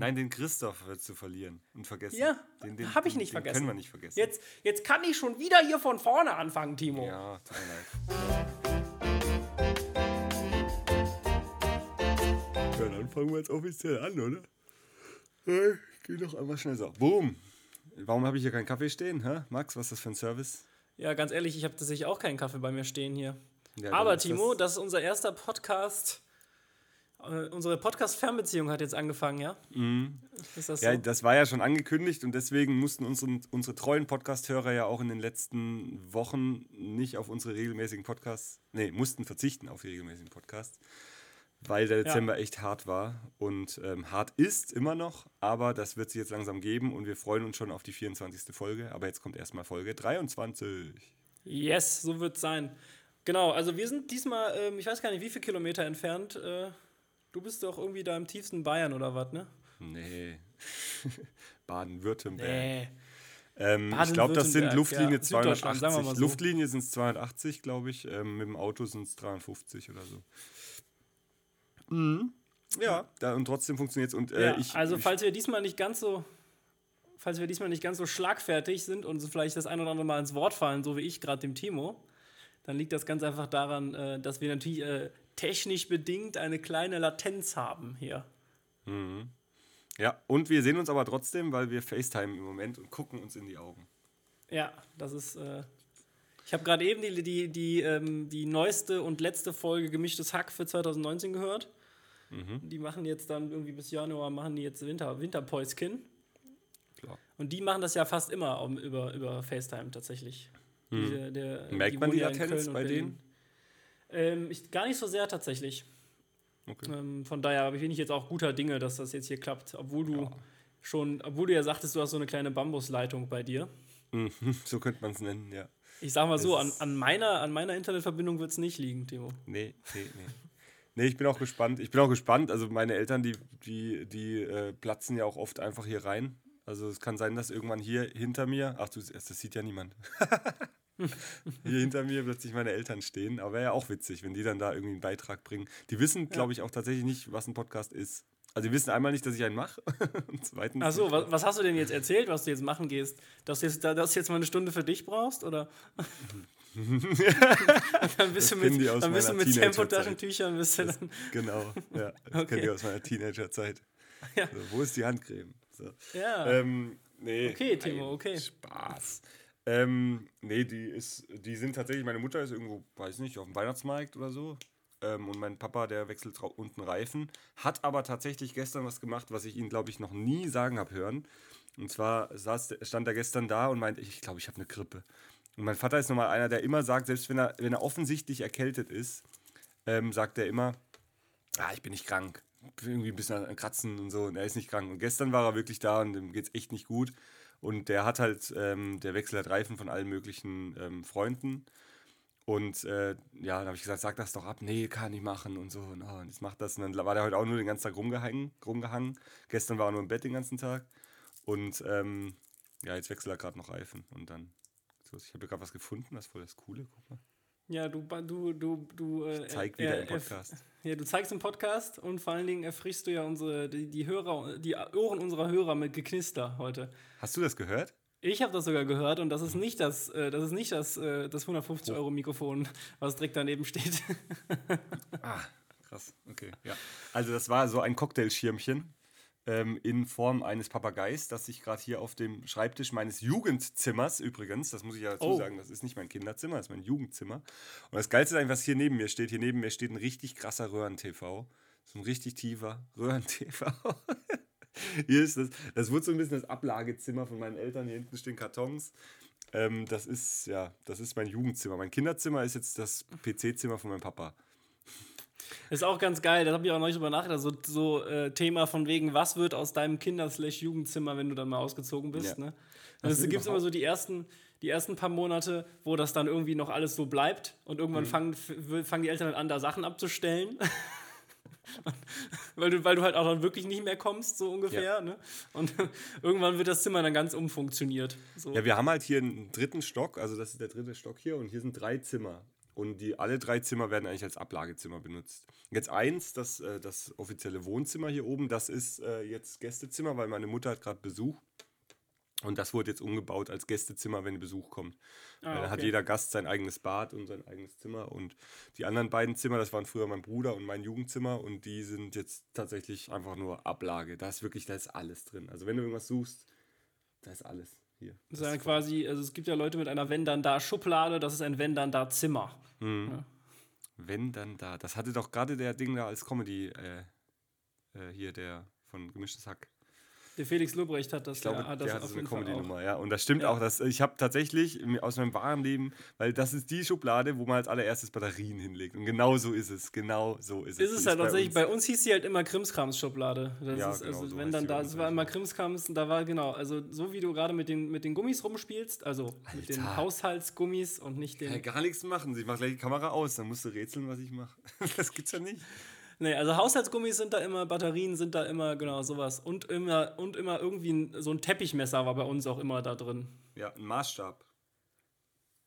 Nein, den Christoph wird zu verlieren und vergessen. Ja, den, den habe ich den- nicht den vergessen. Können wir nicht vergessen. Jetzt, jetzt kann ich schon wieder hier von vorne anfangen, Timo. Ja, tut mir leid. Ja, dann fangen wir jetzt offiziell an, oder? Äh, Ich geh doch einfach schnell so. Boom. Warum habe ich hier keinen Kaffee stehen? Hä? Max, was ist das für ein Service? Ja, ganz ehrlich, ich habe tatsächlich auch keinen Kaffee bei mir stehen hier. Ja, Aber Timo, das ist unser erster Podcast. Äh, unsere Podcast-Fernbeziehung hat jetzt angefangen, ja? Ist das so? Ja, das war ja schon angekündigt und deswegen mussten unsere, unsere treuen Podcast-Hörer ja auch in den letzten Wochen nicht auf unsere regelmäßigen Podcasts, nee, mussten verzichten auf die regelmäßigen Podcasts, weil der Dezember echt hart war und ähm, hart ist immer noch, aber das wird sich jetzt langsam geben und wir freuen uns schon auf die 24. Folge, aber jetzt kommt erstmal Folge 23. Yes, so wird es sein. Genau, also wir sind diesmal, ähm, ich weiß gar nicht, wie viele Kilometer entfernt. Äh, du bist doch irgendwie da im tiefsten Bayern oder was, ne? Nee. Baden-Württemberg. Nee. Ähm, ich glaube, das sind Luftlinie ja, Süddeutschland, sagen wir 280. mal so. Luftlinie sind es 280, glaube ich. Ähm, mit dem Auto sind es 350 oder so. Mhm. Ja, da, und trotzdem funktioniert es. Und äh, Ja, ich, also ich, falls wir diesmal nicht ganz so, falls wir diesmal nicht ganz so schlagfertig sind und so vielleicht das ein oder andere Mal ins Wort fallen, so wie ich gerade dem Timo, dann liegt das ganz einfach daran, äh, dass wir natürlich äh, technisch bedingt eine kleine Latenz haben hier. ja, und wir sehen uns aber trotzdem, weil wir FaceTime im Moment und gucken uns in die Augen. Ja, das ist. Äh, ich habe gerade eben die, die, die, ähm, die neueste und letzte Folge Gemischtes Hack für 2019 gehört. Mhm. Die machen jetzt dann irgendwie bis Januar, machen die jetzt Winter, Winterpäuskin. Klar. Und die machen das ja fast immer um, über, über FaceTime tatsächlich. Die, der, Mhm. Merkt man wohnen die ja in Latenz bei Berlin. Ähm, ich, gar nicht so sehr tatsächlich. Okay. Ähm, von daher bin ich jetzt auch guter Dinge, dass das jetzt hier klappt. Obwohl du schon, obwohl du ja sagtest, du hast so eine kleine Bambusleitung bei dir. Mhm, so könnte man es nennen, ja. Ich sag mal so, an, an, meiner, an meiner Internetverbindung wird es nicht liegen, Timo. Nee, nee, nee. Nee, ich bin auch gespannt. Ich bin auch gespannt. Also meine Eltern, die, die, die äh, platzen ja auch oft einfach hier rein. Also es kann sein, dass irgendwann hier hinter mir, ach du, das sieht ja niemand. hier hinter mir plötzlich meine Eltern stehen. Aber wäre ja auch witzig, wenn die dann da irgendwie einen Beitrag bringen. Die wissen, glaube ich, auch tatsächlich nicht, was ein Podcast ist. Also die wissen einmal nicht, dass ich einen mache. Und zweitens. Achso, was, was hast du denn jetzt erzählt, was du jetzt machen gehst? Dass du jetzt, dass du jetzt mal eine Stunde für dich brauchst? Oder? dann bist du kennen mit, die dann bist du mit. Tempotaschentüchern bist du dann. Genau, ja. Das Okay. kennt ihr aus meiner Teenagerzeit. Ja. So, wo ist die Handcreme? So. Ja. Ähm, nee. Okay, Timo, okay. Spaß. Ähm, nee, die ist, die sind tatsächlich, meine Mutter ist irgendwo, weiß nicht, auf dem Weihnachtsmarkt oder so. Ähm, und mein Papa, der wechselt unten Reifen, hat aber tatsächlich gestern was gemacht, was ich ihn, glaube ich, noch nie sagen habe hören. Und zwar saß, stand er gestern da und meinte, ich glaube, ich habe eine Grippe. Und mein Vater ist nochmal einer, der immer sagt, selbst wenn er, wenn er offensichtlich erkältet ist, ähm, sagt er immer, ah, ich bin nicht krank. Irgendwie ein bisschen an Kratzen und so. Und er ist nicht krank. Und gestern war er wirklich da und dem geht es echt nicht gut. Und der hat halt, ähm, der wechselt halt Reifen von allen möglichen ähm, Freunden. Und äh, ja, dann habe ich gesagt, sag das doch ab. Nee, kann ich machen und so. Und, oh, und jetzt macht das. Und dann war der heute auch nur den ganzen Tag rumgehangen. rumgehangen. Gestern war er nur im Bett den ganzen Tag. Und ähm, ja, jetzt wechselt er gerade noch Reifen. Und dann, so, ich habe gerade was gefunden, das ist voll das Coole. Guck mal. Ja, du, du, du, du. Äh, Zeig wieder äh, im Podcast. Ja, du zeigst im Podcast und vor allen Dingen erfrischst du ja unsere, die, die Hörer, die Ohren unserer Hörer mit Geknister heute. Hast du das gehört? Ich habe das sogar gehört und das ist nicht das, äh, das ist nicht das, äh, das 150 Euro Mikrofon, was direkt daneben steht. Ah, krass. Okay, ja. Also das war so ein Cocktailschirmchen ähm, in Form eines Papageis, das sich gerade hier auf dem Schreibtisch meines Jugendzimmers übrigens, das muss ich ja dazu Oh. sagen, das ist nicht mein Kinderzimmer, das ist mein Jugendzimmer. Und das Geilste ist eigentlich, was hier neben mir steht. Hier neben mir steht ein richtig krasser Röhren-TV. So ein richtig tiefer Röhren-TV. hier ist das, das wird so ein bisschen das Ablagezimmer von meinen Eltern. Hier hinten stehen Kartons. Ähm, das ist, ja, das ist mein Jugendzimmer. Mein Kinderzimmer ist jetzt das PC-Zimmer von meinem Papa. Ist auch ganz geil, da habe ich auch noch nicht drüber nachgedacht. So, so äh, Thema von wegen, was wird aus deinem Kinder-Jugendzimmer, wenn du dann mal ausgezogen bist. Ja. Ne? Also, ist es gibt immer so die ersten, die ersten paar Monate, wo das dann irgendwie noch alles so bleibt und Mhm. irgendwann fangen, f- fangen die Eltern dann an, da Sachen abzustellen. weil, du, weil du halt auch dann wirklich nicht mehr kommst, so ungefähr. Ja. Ne? Und irgendwann wird das Zimmer dann ganz umfunktioniert. So. Ja, wir haben halt hier einen dritten Stock, also das ist der dritte Stock hier und hier sind drei Zimmer. Und die alle drei Zimmer werden eigentlich als Ablagezimmer benutzt. Jetzt eins, das, äh, das offizielle Wohnzimmer hier oben, das ist äh, jetzt Gästezimmer, weil meine Mutter hat gerade Besuch. Und das wurde jetzt umgebaut als Gästezimmer, wenn Besuch kommt. Ah, Weil Da hat okay. jeder Gast sein eigenes Bad und sein eigenes Zimmer. Und die anderen beiden Zimmer, das waren früher mein Bruder und mein Jugendzimmer. Und die sind jetzt tatsächlich einfach nur Ablage. Da ist wirklich, da ist alles drin. Also wenn du irgendwas suchst, da ist alles hier. Das ist ja quasi, also es gibt ja Leute mit einer Wenn dann da Schublade, das ist ein Wenn dann da Zimmer. Wenn dann da. Das hatte doch gerade der Ding da als Comedy äh, äh, hier, der von Gemischtes Hack. Der Felix Lobrecht hat das, Ich glaube, ja, hat das der hat auf so eine. Comedy-Nummer, ja. Und das stimmt Ja. auch. Dass, ich habe tatsächlich aus meinem wahren Leben, weil das ist die Schublade, wo man als allererstes Batterien hinlegt. Und genau so ist es. Genau so ist es. Ist es halt tatsächlich, uns. bei uns hieß sie halt immer Krimskrams-Schublade. Das Ja, ist, genau, also so wenn dann da, bei es war halt. immer Krimskrams, da war genau, also so wie du gerade mit den, mit den Gummis rumspielst, also mit den Alter. Haushaltsgummis und nicht den. Ja, gar nichts machen. Ich mache gleich die Kamera aus, dann musst du rätseln, was ich mache. Das gibt's ja nicht. Nee, also Haushaltsgummis sind da immer, Batterien sind da immer, genau, sowas. Und immer, und immer irgendwie ein, so ein Teppichmesser war bei uns auch immer da drin. Ja, ein Maßstab.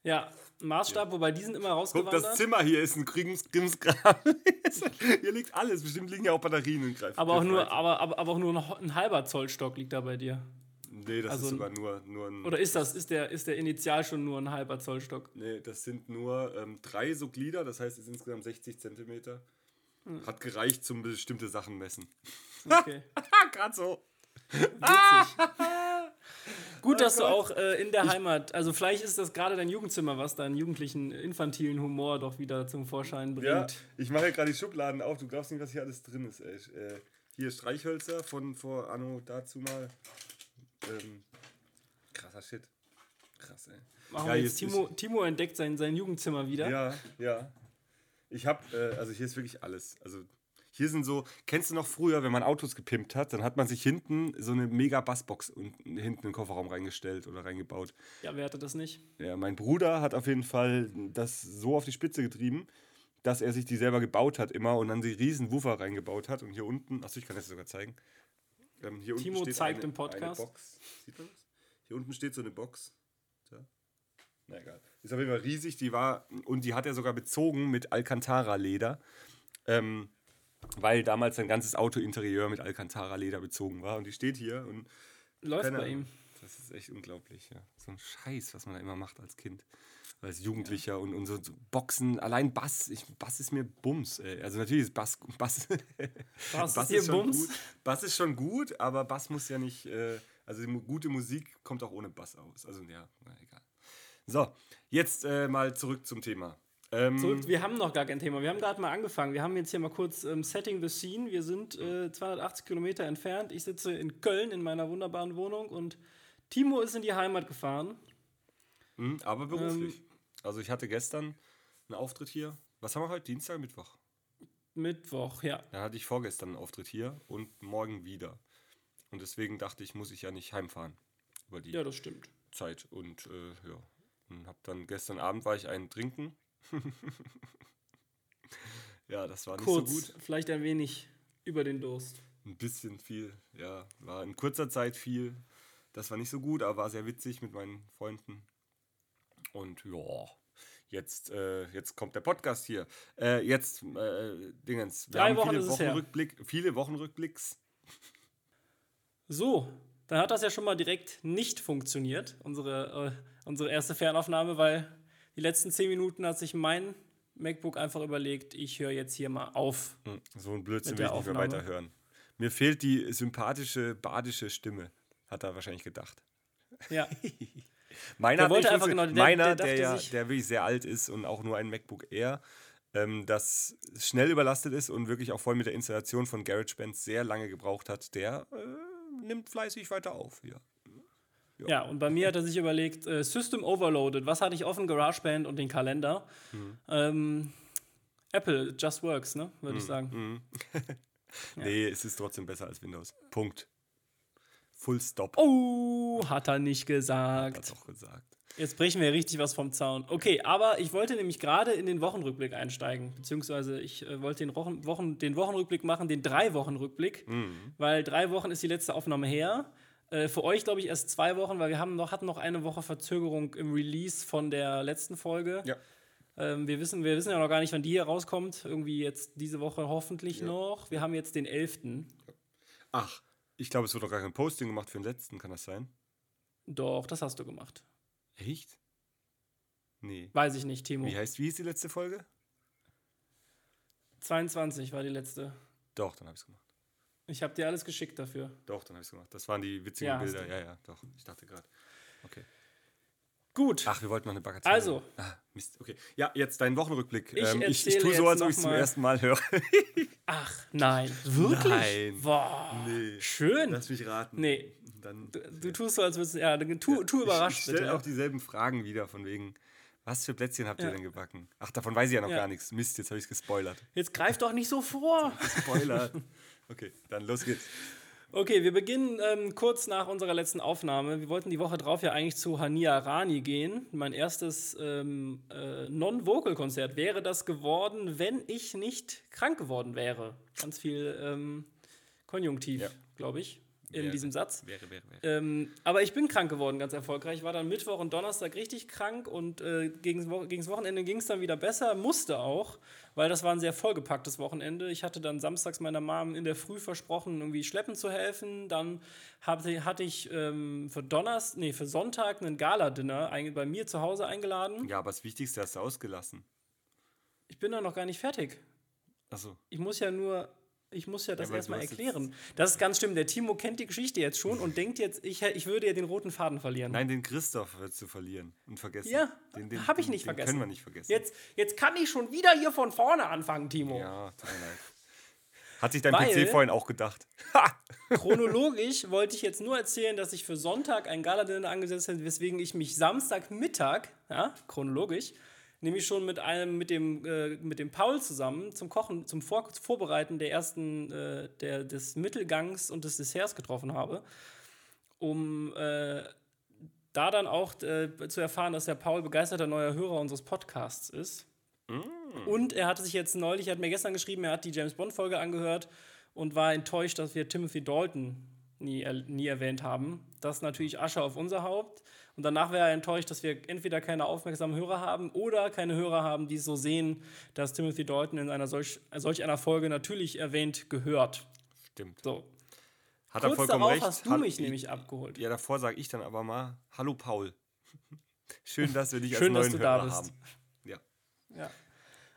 Ja, ein Maßstab, wobei die sind immer Guck, rausgewandert. das Zimmer hier ist ein Krims Krimskram. hier liegt alles. Bestimmt liegen ja auch Batterien in Greif. aber auch nur, aber, aber, aber auch nur noch ein halber Zollstock liegt da bei dir. Nee, das also ist sogar nur, nur ein. Oder ist das, ist der, ist der Initial schon nur ein halber Zollstock? Nee, das sind nur ähm, drei so Glieder, das heißt, es sind insgesamt 60 Zentimeter. Hm. Hat gereicht zum bestimmte Sachen messen. Okay. Ah, gerade so. Gut, dass du auch äh, in der Heimat, also vielleicht ist das gerade dein Jugendzimmer, was deinen jugendlichen, infantilen Humor doch wieder zum Vorschein bringt. Ja, ich mache ja gerade die Schubladen auf. Du glaubst nicht, was hier alles drin ist. Ey. Äh, hier Streichhölzer von vor Anno dazu mal. Ähm, krasser Shit. Krass, ey. Machen Ja, wir jetzt, Timo, Timo entdeckt sein, sein Jugendzimmer wieder. Ja, ja. Ich habe, äh, also hier ist wirklich alles. Also hier sind so, kennst du noch früher, wenn man Autos gepimpt hat, dann hat man sich hinten so eine mega Bassbox und hinten in den Kofferraum reingestellt oder reingebaut. Ja, wer hatte das nicht? Ja, mein Bruder hat auf jeden Fall das so auf die Spitze getrieben, dass er sich die selber gebaut hat immer und dann die riesen Woofer reingebaut hat. Und hier unten, achso, ich kann das sogar zeigen. Ähm, hier Timo unten steht zeigt eine, im Podcast. Sieht man das? Hier unten steht so eine Box. Da. Na egal. Ist auf jeden Fall riesig. Die war, und die hat er sogar bezogen mit Alcantara-Leder. Ähm, weil damals sein ganzes Autointerieur mit Alcantara-Leder bezogen war. Und die steht hier und Läuft bei ihm. Das ist echt unglaublich, ja. So ein Scheiß, was man da immer macht als Kind. Als Jugendlicher und, und so, so Boxen, allein Bass, ich, Bass ist mir Bums, ey. Also natürlich ist Bass, Bass, Bass ist dir schon Bums? gut. Bass ist schon gut, aber Bass muss ja nicht, äh, also gute Musik kommt auch ohne Bass aus. Also ja, na, egal. So, jetzt äh, mal zurück zum Thema. Ähm, Zurück, wir haben noch gar kein Thema. Wir haben gerade mal angefangen. Wir haben jetzt hier mal kurz ähm, Setting the Scene. Wir sind äh, 280 Kilometer entfernt. Ich sitze in Köln in meiner wunderbaren Wohnung und Timo ist in die Heimat gefahren. mh, aber beruflich. Ähm, also ich hatte gestern einen Auftritt hier. Was haben wir heute? Dienstag, Mittwoch? Mittwoch, ja. Da hatte ich vorgestern einen Auftritt hier und morgen wieder. Und deswegen dachte ich, muss ich ja nicht heimfahren über die Ja, das stimmt. Zeit. Und äh, ja, und hab dann gestern Abend war ich einen trinken. ja, das war nicht Kurz, so gut. vielleicht ein wenig über den Durst. Ein bisschen viel, ja, war in kurzer Zeit viel. Das war nicht so gut, aber war sehr witzig mit meinen Freunden. Und ja, jetzt, äh, jetzt kommt der Podcast hier. Äh, jetzt, äh, Dingens. Wir Drei haben Wochen viele. Wochenrückblick, viele Wochenrückblicks. So, dann hat das ja schon mal direkt nicht funktioniert, unsere, äh, unsere erste Fernaufnahme, weil die letzten zehn Minuten hat sich mein MacBook einfach überlegt, ich höre jetzt hier mal auf. Hm, So ein Blödsinn will ich nicht mehr weiterhören. Mir fehlt die sympathische, badische Stimme, hat er wahrscheinlich gedacht. Ja, Meiner, Der wollte einfach genau, der- Meiner, der der, ja, der wirklich sehr alt ist und auch nur ein MacBook Air, ähm, das schnell überlastet ist und wirklich auch voll mit der Installation von GarageBand sehr lange gebraucht hat, der äh, nimmt fleißig weiter auf hier. ja, und bei mir hat er sich überlegt, äh, System Overloaded, was hatte ich offen? GarageBand und den Kalender. Mhm. Ähm, Apple, Just Works, ne, würde ich sagen. Nee, es ist trotzdem besser als Windows. Punkt. Full Stop. Oh, hat er nicht Hat gesagt. auch gesagt. Jetzt brechen wir richtig was vom Zaun. Okay, aber ich wollte nämlich gerade in den Wochenrückblick einsteigen. Beziehungsweise ich äh, wollte den, Wochen, Wochen, den Wochenrückblick machen, den Drei-Wochen-Rückblick. Weil drei Wochen ist die letzte Aufnahme her. Äh, für euch, glaube ich, erst zwei Wochen, weil wir haben noch, hatten noch eine Woche Verzögerung im Release von der letzten Folge. Ja. Ähm, wir, wissen, wir wissen ja noch gar nicht, wann die hier rauskommt. Irgendwie jetzt diese Woche hoffentlich Ja. noch. Wir haben jetzt den 11. Ach, ich glaube, es wird doch gar kein Posting gemacht für den letzten, kann das sein? Doch, das hast du gemacht. Echt? Nee. Weiß ich nicht, Timo. Wie heißt, wie ist die letzte Folge? 22 war die letzte. Doch, dann habe ich es gemacht. Ich habe dir alles geschickt dafür. Doch, dann habe ich es gemacht. Das waren die witzigen Ja, Bilder. Ja, ja, doch. Ich dachte gerade. Okay. Gut. Ach, wir wollten noch eine Bagatelle. Also. Ah, Mist. Okay. Ja, jetzt dein Wochenrückblick. Ich ähm, ich, ich tue so, als ob ich es zum mal- ersten Mal höre. Ach, nein. Wirklich? Nein. Boah. Nee. Schön. Lass mich raten. Nee. Dann, Du, du tust so, als würdest du. Ja, tu, tu überrascht Ich, ich stelle auch dieselben Fragen wieder, von wegen, was für Plätzchen habt ihr Ja. denn gebacken? Ach, davon weiß ich ja noch Ja. gar nichts. Mist, jetzt habe ich es gespoilert. Jetzt greif doch nicht so vor. Spoiler. okay, dann los geht's. Okay, wir beginnen ähm, kurz nach unserer letzten Aufnahme. Wir wollten die Woche drauf ja eigentlich zu Hania Rani gehen. Mein erstes ähm, äh, Non-Vocal-Konzert wäre das geworden, wenn ich nicht krank geworden wäre. Ganz viel ähm, Konjunktiv, Ja. glaube ich, in Wäre. diesem Satz. Wäre, wäre, wäre. Ähm, aber ich bin krank geworden, ganz erfolgreich. War dann Mittwoch und Donnerstag richtig krank und äh, gegen das Wochenende ging es dann wieder besser. Musste auch, weil das war ein sehr vollgepacktes Wochenende. Ich hatte dann samstags meiner Mom in der Früh versprochen, irgendwie schleppen zu helfen. Dann hatte, hatte ich ähm, für Donnerstag, nee, für Sonntag einen Gala-Dinner bei mir zu Hause eingeladen. Ja, aber das Wichtigste hast du ausgelassen. Ich bin da noch gar nicht fertig. Achso. Ich muss ja nur, ich muss ja das du erstmal erklären. Das ist ganz stimmt. Der Timo kennt die Geschichte jetzt schon und denkt jetzt, ich, ich würde ja den roten Faden verlieren. Nein, den Christoph würdest du verlieren und vergessen. Ja, den, den, hab ich den- nicht den vergessen. können wir nicht vergessen. Jetzt, jetzt kann ich schon wieder hier von vorne anfangen, Timo. Ja, tut mir leid. Hat sich dein Weil- PC vorhin auch gedacht. Chronologisch wollte ich jetzt nur erzählen, dass ich für Sonntag ein Galadinner angesetzt habe, weswegen ich mich Samstagmittag, ja, chronologisch, nämlich schon mit einem, mit dem, äh, mit dem Paul zusammen zum Kochen, zum Vor Vorbereiten der ersten, äh, der, des Mittelgangs und des Desserts getroffen habe, um äh, da dann auch äh, zu erfahren, dass der Paul begeisterter neuer Hörer unseres Podcasts ist. Und er hatte sich jetzt neulich, er hat mir gestern geschrieben, er hat die James Bond-Folge angehört und war enttäuscht, dass wir Timothy Dalton nie, nie erwähnt haben. Das ist natürlich Asche auf unser Haupt. Und danach wäre er enttäuscht, dass wir entweder keine aufmerksamen Hörer haben oder keine Hörer haben, die es so sehen, dass Timothy Dalton in einer solch, solch einer Folge natürlich erwähnt gehört. Stimmt. So. Hat er Kurz vollkommen darauf recht. hast du Hall- mich nämlich abgeholt. Ja, davor sage ich dann aber mal: Hallo Paul. Schön, dass wir dich Schön, als dass neuen du da Hörer bist. haben. Ja. Ja.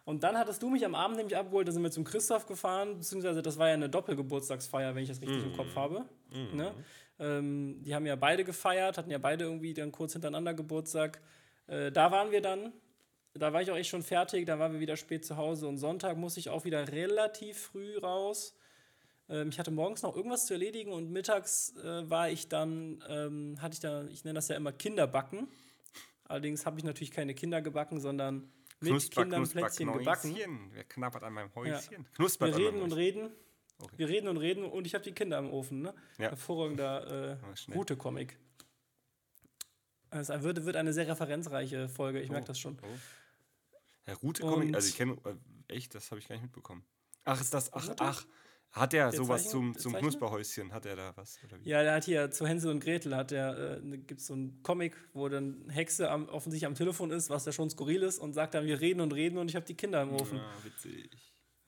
Und dann hattest du mich am Abend nämlich abgeholt, da sind wir zum Christoph gefahren, beziehungsweise das war ja eine Doppelgeburtstagsfeier, wenn ich das richtig im Kopf habe. Ne? Ähm, die haben ja beide gefeiert, hatten ja beide irgendwie dann kurz hintereinander Geburtstag. Äh, da waren wir dann, da war ich auch echt schon fertig, da waren wir wieder spät zu Hause und Sonntag musste ich auch wieder relativ früh raus. Ähm, ich hatte morgens noch irgendwas zu erledigen und mittags äh, war ich dann, ähm, hatte ich da, ich nenne das ja immer Kinderbacken. Allerdings habe ich natürlich keine Kinder gebacken, sondern mit Knusper, Kindern knusper, Plätzchen gebacken. Knäuschen. Wer knabbert an meinem Häuschen? Knuspert Wir reden und reden. Okay. Wir reden und reden und ich habe die Kinder im Ofen. Ne? Ja. Hervorragender äh, schnell. Route-Comic. Es wird, wird eine sehr referenzreiche Folge, ich merke Oh. das schon. Oh. Herr Rute Comic, also ich kenne, äh, echt, das habe ich gar nicht mitbekommen. Ach, ist das, ach, ach, hat er Der sowas zum, zum? Knusperhäuschen, hat er da was? Ja, der hat hier zu Hänsel und Gretel hat der, äh, gibt es so einen Comic, wo dann Hexe am, offensichtlich am Telefon ist, was ja schon skurril ist, und sagt dann, wir reden und reden und ich habe die Kinder im Ofen. Ah, witzig.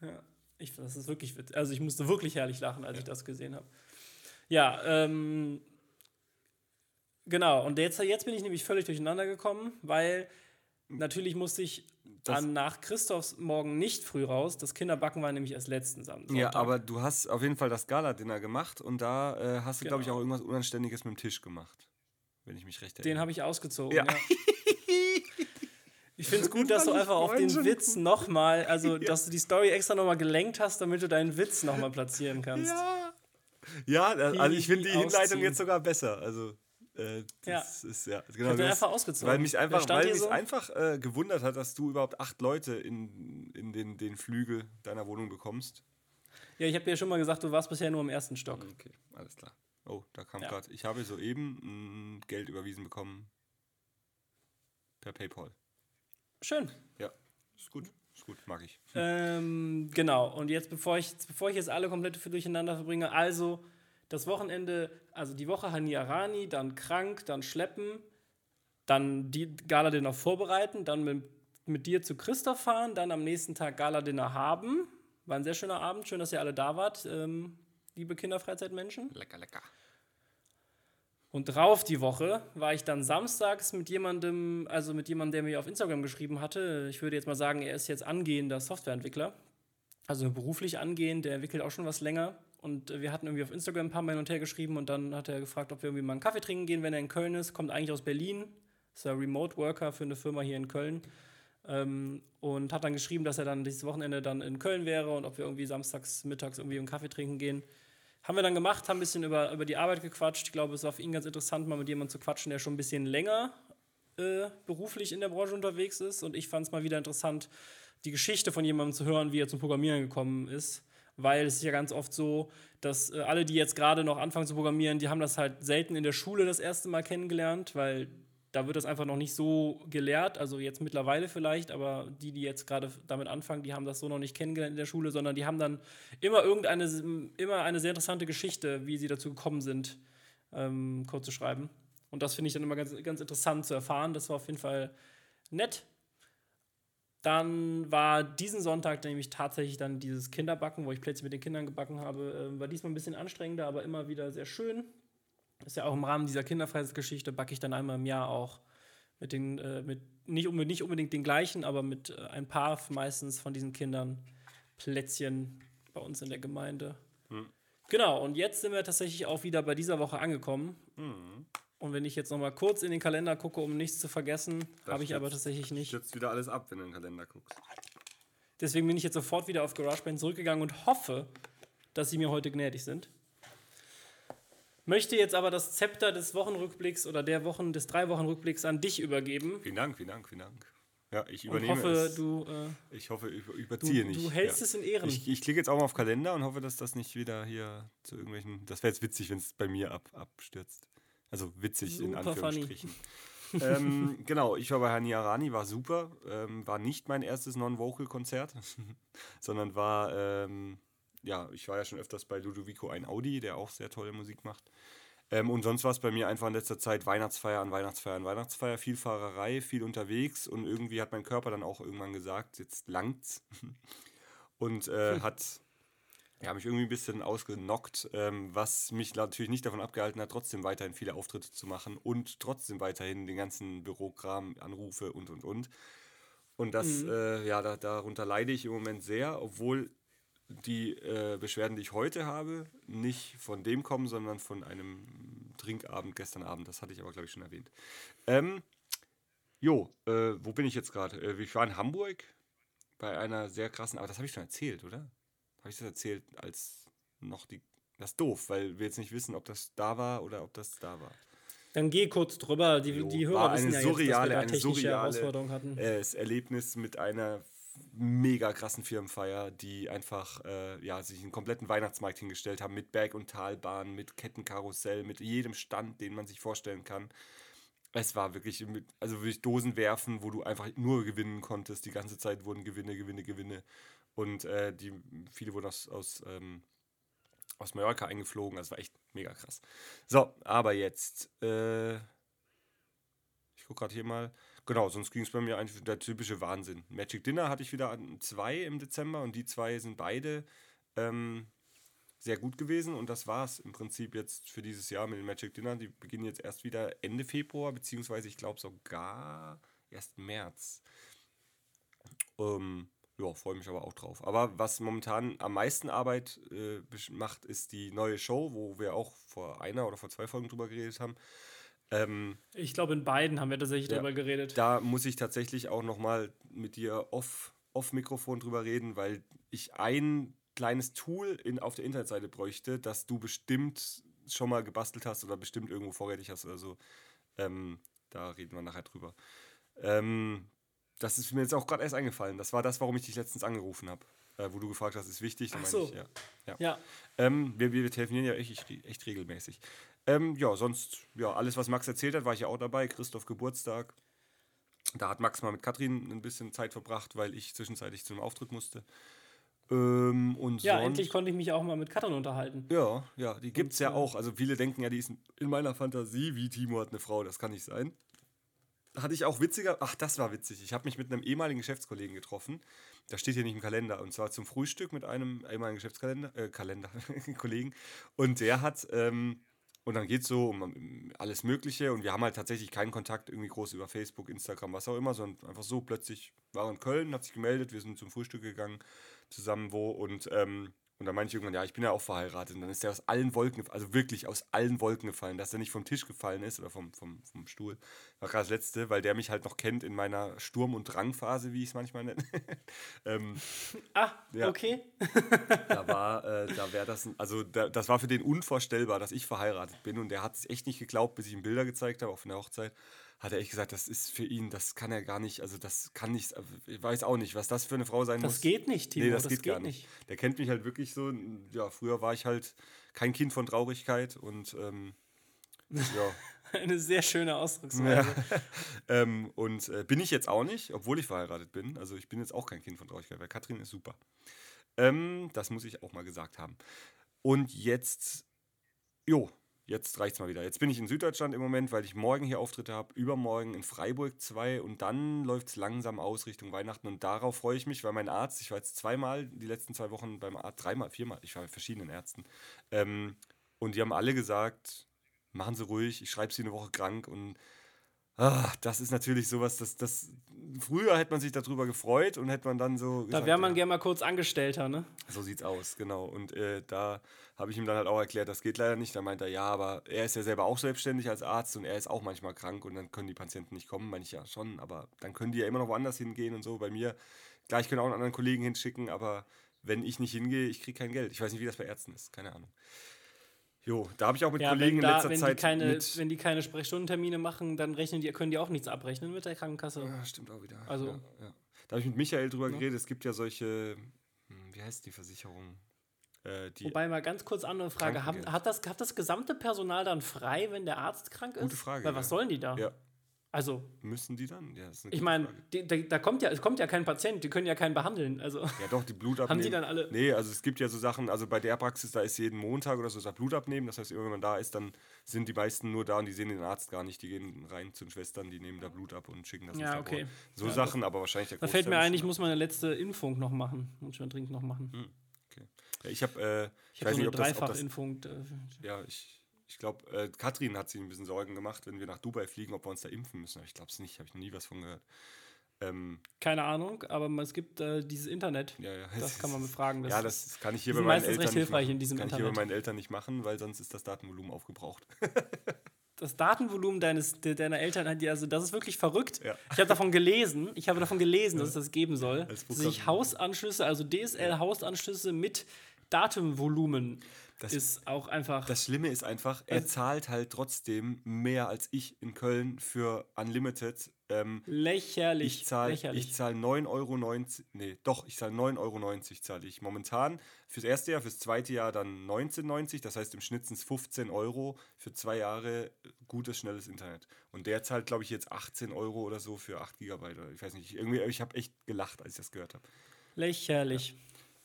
Ja, ich, das ist wirklich witzig. Also ich musste wirklich herrlich lachen, als ich das gesehen habe. Ja, ähm, genau. Und jetzt, jetzt bin ich nämlich völlig durcheinander gekommen, weil natürlich musste ich Das- dann nach Christophs Morgen nicht früh raus. Das Kinderbacken war nämlich erst letzten Sam- Sonntag. Ja, aber du hast auf jeden Fall das Gala-Dinner gemacht und da äh, hast du, glaube ich, Genau. auch irgendwas Unanständiges mit dem Tisch gemacht. Wenn ich mich recht Den erinnere. habe ich ausgezogen. Ja. Ja. Ich finde es gut, dass du ich einfach auf den Witz nochmal, also dass du die Story extra nochmal gelenkt hast, damit du deinen Witz nochmal platzieren kannst. Ja, ja da- also ich finde die Hinleitung ausziehen. jetzt sogar besser. Also, äh, das ist ja, genau. hast- einfach ausgezogen. Weil mich einfach, weil mich so. einfach äh, gewundert hat, dass du überhaupt acht Leute in, in den, den Flügel deiner Wohnung bekommst. Ja, ich habe dir ja schon mal gesagt, du warst bisher nur im ersten Stock. Okay, alles klar. Oh, da kam Ja. gerade. Ich habe soeben mh, Geld überwiesen bekommen. Per PayPal. Schön. Ja, ist gut. Ist gut, mag ich. Ähm, genau, und jetzt, bevor ich, bevor ich jetzt alle komplett für durcheinander verbringe, also das Wochenende, also die Woche Haniarani, dann krank, dann schleppen, dann die Gala den noch vorbereiten, dann mit mit dir zu Christoph fahren, dann am nächsten Tag Gala-Dinner haben. War ein sehr schöner Abend. Schön, dass ihr alle da wart, ähm, liebe Kinderfreizeitmenschen. Lecker, lecker. Und drauf die Woche war ich dann samstags mit jemandem, also mit jemandem, der mir auf Instagram geschrieben hatte. Ich würde jetzt mal sagen, er ist jetzt angehender Softwareentwickler. Also beruflich angehend, der entwickelt auch schon was länger. Und wir hatten irgendwie auf Instagram ein paar Mal hin und her geschrieben und dann hat er gefragt, ob wir irgendwie mal einen Kaffee trinken gehen, wenn er in Köln ist. Kommt eigentlich aus Berlin, ist ja Remote Worker für eine Firma hier in Köln. Ähm, und hat dann geschrieben, dass er dann dieses Wochenende dann in Köln wäre und ob wir irgendwie samstags mittags irgendwie einen Kaffee trinken gehen. Haben wir dann gemacht, haben ein bisschen über, über die Arbeit gequatscht. Ich glaube, es ist auf ihn ganz interessant, mal mit jemandem zu quatschen, der schon ein bisschen länger äh, beruflich in der Branche unterwegs ist. Und ich fand es mal wieder interessant, die Geschichte von jemandem zu hören, wie er zum Programmieren gekommen ist. Weil es ist ja ganz oft so, dass äh, alle, die jetzt gerade noch anfangen zu programmieren, die haben das halt selten in der Schule das erste Mal kennengelernt, weil da wird das einfach noch nicht so gelehrt, also jetzt mittlerweile vielleicht, aber die, die jetzt gerade damit anfangen, die haben das so noch nicht kennengelernt in der Schule, sondern die haben dann immer irgendeine, immer eine sehr interessante Geschichte, wie sie dazu gekommen sind, ähm, Code zu schreiben. Und das finde ich dann immer ganz, ganz interessant zu erfahren. Das war auf jeden Fall nett. Dann war diesen Sonntag nämlich tatsächlich dann dieses Kinderbacken, wo ich Plätzchen mit den Kindern gebacken habe. Äh, war diesmal ein bisschen anstrengender, aber immer wieder sehr schön. Ist ja auch im Rahmen dieser Kinderfreizeit-Geschichte, backe ich dann einmal im Jahr auch mit den, äh, mit nicht, unbedingt, nicht unbedingt den gleichen, aber mit äh, ein paar meistens von diesen Kindern Plätzchen bei uns in der Gemeinde. Mhm. Genau, und jetzt sind wir tatsächlich auch wieder bei dieser Woche angekommen. Mhm. Und wenn ich jetzt noch mal kurz in den Kalender gucke, um nichts zu vergessen, habe ich aber tatsächlich nicht. Stürzt wieder alles ab, wenn du in den Kalender guckst. Deswegen bin ich jetzt sofort wieder auf GarageBand zurückgegangen und hoffe, dass sie mir heute gnädig sind. Möchte jetzt aber das Zepter des Wochenrückblicks oder der Wochen des drei Wochen Rückblicks an dich übergeben. Vielen Dank, vielen Dank, vielen Dank. Ja, ich übernehme und hoffe, es. Du, äh, ich hoffe, ich überziehe du, nicht. Du hältst ja. es in Ehren. Ich, ich klicke jetzt auch mal auf Kalender und hoffe, dass das nicht wieder hier zu irgendwelchen. Das wäre jetzt witzig, wenn es bei mir ab, abstürzt. Also witzig Super in Anführungsstrichen. ähm, genau, ich war bei Hani Arani, war super. Ähm, war nicht mein erstes Non-Vocal-Konzert, sondern war, ähm, ja, ich war ja schon öfters bei Ludovico ein Audi, der auch sehr tolle Musik macht. Ähm, und sonst war es bei mir einfach in letzter Zeit Weihnachtsfeier an Weihnachtsfeier an Weihnachtsfeier, viel Fahrerei, viel unterwegs und irgendwie hat mein Körper dann auch irgendwann gesagt, jetzt langt's. Und äh, hat ja, mich irgendwie ein bisschen ausgenockt, ähm, was mich natürlich nicht davon abgehalten hat, trotzdem weiterhin viele Auftritte zu machen und trotzdem weiterhin den ganzen Bürokram, Anrufe und und und. Und das, mhm. äh, ja, da, darunter leide ich im Moment sehr, obwohl die äh, Beschwerden, die ich heute habe, nicht von dem kommen, sondern von einem Trinkabend gestern Abend. Das hatte ich aber, glaube ich, schon erwähnt. Ähm, jo, äh, wo bin ich jetzt gerade? Äh, ich war in Hamburg bei einer sehr krassen, aber das habe ich schon erzählt, oder? Habe ich das erzählt als noch die. Das ist doof, weil wir jetzt nicht wissen, ob das da war oder ob das da war. Dann geh kurz drüber. Die, jo, die Hörer war eine wissen ja surreale, jetzt, dass wir da eine surreale Herausforderung hatten. Äh, Erlebnis mit einer mega krassen Firmenfeier, die einfach äh, ja, sich einen kompletten Weihnachtsmarkt hingestellt haben mit Berg- und Talbahn, mit Kettenkarussell, mit jedem Stand, den man sich vorstellen kann. Es war wirklich, mit, also wirklich Dosen werfen, wo du einfach nur gewinnen konntest. Die ganze Zeit wurden Gewinne, Gewinne, Gewinne. Und äh, die, viele wurden aus, aus, ähm, aus Mallorca eingeflogen. Das war echt mega krass. So, aber jetzt, äh, ich gucke gerade hier mal. Genau, sonst ging es bei mir eigentlich der typische Wahnsinn. Magic Dinner hatte ich wieder an zwei im Dezember und die zwei sind beide ähm, sehr gut gewesen und das war es im Prinzip jetzt für dieses Jahr mit den Magic Dinner. Die beginnen jetzt erst wieder Ende Februar, beziehungsweise ich glaube sogar erst März. Ähm, ja, freue mich aber auch drauf. Aber was momentan am meisten Arbeit äh, macht, ist die neue Show, wo wir auch vor einer oder vor zwei Folgen drüber geredet haben. Ähm, ich glaube, in beiden haben wir tatsächlich ja, darüber geredet. Da muss ich tatsächlich auch nochmal mit dir off, off Mikrofon drüber reden, weil ich ein kleines Tool in, auf der Internetseite bräuchte, das du bestimmt schon mal gebastelt hast oder bestimmt irgendwo vorrätig hast oder so. Ähm, da reden wir nachher drüber. Ähm, das ist mir jetzt auch gerade erst eingefallen. Das war das, warum ich dich letztens angerufen habe. Äh, wo du gefragt hast, ist wichtig. Ach so. Ich, ja. ja. ja. Ähm, wir, wir telefonieren ja echt, echt regelmäßig. Ähm, ja, sonst, ja, alles, was Max erzählt hat, war ich ja auch dabei. Christoph Geburtstag. Da hat Max mal mit Katrin ein bisschen Zeit verbracht, weil ich zwischenzeitlich zum Auftritt musste. Ähm, und ja, sonst, endlich konnte ich mich auch mal mit Katrin unterhalten. Ja, ja, die gibt es ja äh, auch. Also viele denken ja, die ist in meiner Fantasie, wie Timo hat eine Frau, das kann nicht sein. hatte ich auch witziger, ach, das war witzig. Ich habe mich mit einem ehemaligen Geschäftskollegen getroffen. Das steht hier nicht im Kalender. Und zwar zum Frühstück mit einem ehemaligen Geschäftskalender, äh, Kalender, Kollegen. Und der hat, ähm, und dann geht es so um alles Mögliche. Und wir haben halt tatsächlich keinen Kontakt irgendwie groß über Facebook, Instagram, was auch immer, sondern einfach so plötzlich war in Köln, hat sich gemeldet, wir sind zum Frühstück gegangen, zusammen wo. Und ähm, und dann meinte ich irgendwann, ja, ich bin ja auch verheiratet. Und dann ist er aus allen Wolken, also wirklich aus allen Wolken gefallen, dass er nicht vom Tisch gefallen ist oder vom, vom, vom Stuhl. War gerade das Letzte, weil der mich halt noch kennt in meiner Sturm- und Drangphase, wie ich es manchmal nenne. ähm, ah, ja. okay. da war, äh, da wäre das, also da, das war für den unvorstellbar, dass ich verheiratet bin. Und der hat es echt nicht geglaubt, bis ich ihm Bilder gezeigt habe, auch von der Hochzeit hat er echt gesagt, das ist für ihn, das kann er gar nicht, also das kann nicht, ich weiß auch nicht, was das für eine Frau sein das muss. Das geht nicht, Timo, nee, das, das geht, geht, gar nicht. nicht. Der kennt mich halt wirklich so, ja, früher war ich halt kein Kind von Traurigkeit und ähm, ja. Eine sehr schöne Ausdrucksweise. Ja. ähm, und äh, bin ich jetzt auch nicht, obwohl ich verheiratet bin. Also ich bin jetzt auch kein Kind von Traurigkeit, weil Katrin ist super. Ähm, das muss ich auch mal gesagt haben. Und jetzt, jo, jetzt reicht's mal wieder. Jetzt bin ich in Süddeutschland im Moment, weil ich morgen hier Auftritte habe, übermorgen in Freiburg zwei und dann läuft es langsam aus Richtung Weihnachten und darauf freue ich mich, weil mein Arzt, ich war jetzt zweimal die letzten zwei Wochen beim Arzt, dreimal, viermal, ich war bei verschiedenen Ärzten ähm, und die haben alle gesagt, machen Sie ruhig, ich schreibe Sie eine Woche krank und Ah, das ist natürlich sowas, das, das. Früher hätte man sich darüber gefreut und hätte man dann so. Gesagt, da wäre man ja, gerne mal kurz Angestellter, ne? So sieht's aus, genau. Und äh, da habe ich ihm dann halt auch erklärt, das geht leider nicht. Da meint er, ja, aber er ist ja selber auch selbstständig als Arzt und er ist auch manchmal krank und dann können die Patienten nicht kommen. Meine ich ja schon, aber dann können die ja immer noch woanders hingehen und so. Bei mir, klar, ich kann auch einen anderen Kollegen hinschicken, aber wenn ich nicht hingehe, ich kriege kein Geld. Ich weiß nicht, wie das bei Ärzten ist, keine Ahnung. Jo, da habe ich auch mit ja, Kollegen da, in letzter wenn Zeit. Die keine, mit wenn die keine Sprechstundentermine machen, dann rechnen die, können die auch nichts abrechnen mit der Krankenkasse. Ja, stimmt auch wieder. Also, ja, ja. Da habe ich mit Michael drüber geredet. Es gibt ja solche, hm, wie heißt die Versicherung? Äh, die Wobei mal ganz kurz andere Frage: hat, hat, das, hat das gesamte Personal dann frei, wenn der Arzt krank ist? Gute Frage. Weil was sollen die da? Ja. Also. Müssen die dann? Ja, ich meine, da kommt ja, es kommt ja kein Patient, die können ja keinen behandeln. Also. Ja, doch, die Blut abnehmen. Haben die dann alle. Nee, also es gibt ja so Sachen, also bei der Praxis, da ist jeden Montag oder so das Blut abnehmen. Das heißt, wenn man da ist, dann sind die meisten nur da und die sehen den Arzt gar nicht. Die gehen rein zu den Schwestern, die nehmen da Blut ab und schicken das Ja, okay. So ja, Sachen, aber wahrscheinlich der Da fällt mir ein, ich muss meine letzte Impfung noch machen. Dringend noch machen. Hm, okay. Ja, ich habe. Äh, ich, ich habe so eine Dreifachimpfung. Äh, ja, ich ich glaube, äh, Katrin hat sich ein bisschen Sorgen gemacht, wenn wir nach Dubai fliegen, ob wir uns da impfen müssen. Ich glaube es nicht, habe ich noch nie was von gehört. Ähm, Keine Ahnung, aber es gibt äh, dieses Internet. Ja, ja. Das kann man befragen. Das ja, das kann ich hier bei meinen Eltern recht hilfreich nicht in diesem kann Internet. ich hier bei meinen Eltern nicht machen, weil sonst ist das Datenvolumen aufgebraucht. das Datenvolumen deines, deiner Eltern hat also das ist wirklich verrückt. Ja. Ich habe davon gelesen, ich habe davon gelesen, dass es das geben soll, dass sich Hausanschlüsse, also DSL-Hausanschlüsse mit Datenvolumen das ist auch einfach. Das Schlimme ist einfach, er zahlt halt trotzdem mehr als ich in Köln für Unlimited. Ähm, lächerlich. Ich zahle zahl 9,90 Euro. Nee, doch, ich zahle 9,90 Euro zahle ich momentan. Fürs erste Jahr, fürs zweite Jahr dann 19,90. Das heißt, im Schnitt sind es 15 Euro für zwei Jahre gutes, schnelles Internet. Und der zahlt, glaube ich, jetzt 18 Euro oder so für 8 Gigabyte. Ich weiß nicht, irgendwie, ich habe echt gelacht, als ich das gehört habe. Lächerlich. Ja.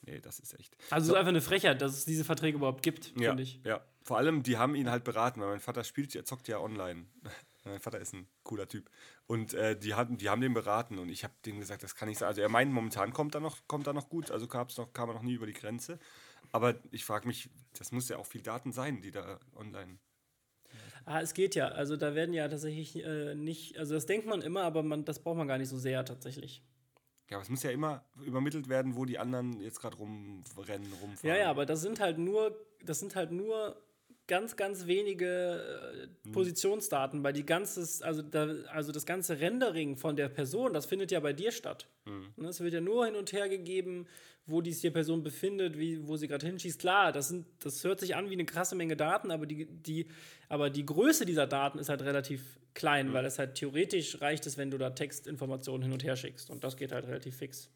Nee, das ist echt. Also so. ist einfach eine Frechheit, dass es diese Verträge überhaupt gibt, ja, finde ich. Ja, vor allem, die haben ihn halt beraten, weil mein Vater spielt, er zockt ja online. mein Vater ist ein cooler Typ. Und äh, die, hatten, die haben den beraten und ich habe dem gesagt, das kann nicht sein. Also er meint, momentan kommt er noch, kommt er noch gut, also noch, kam er noch nie über die Grenze. Aber ich frage mich, das muss ja auch viel Daten sein, die da online. Ah, es geht ja. Also da werden ja tatsächlich äh, nicht, also das denkt man immer, aber man, das braucht man gar nicht so sehr tatsächlich. Ja, aber es muss ja immer übermittelt werden, wo die anderen jetzt gerade rumrennen, rumfahren. Ja, ja, aber das sind halt nur, das sind halt nur ganz, ganz wenige äh, hm. Positionsdaten, weil die ganzes, also, da, also das ganze Rendering von der Person, das findet ja bei dir statt. Mhm. Es wird ja nur hin und her gegeben, wo die Person befindet, wie, wo sie gerade hinschießt. Klar, das, sind, das hört sich an wie eine krasse Menge Daten, aber die, die, aber die Größe dieser Daten ist halt relativ klein, mhm. weil es halt theoretisch reicht es, wenn du da Textinformationen hin und her schickst. Und das geht halt relativ fix.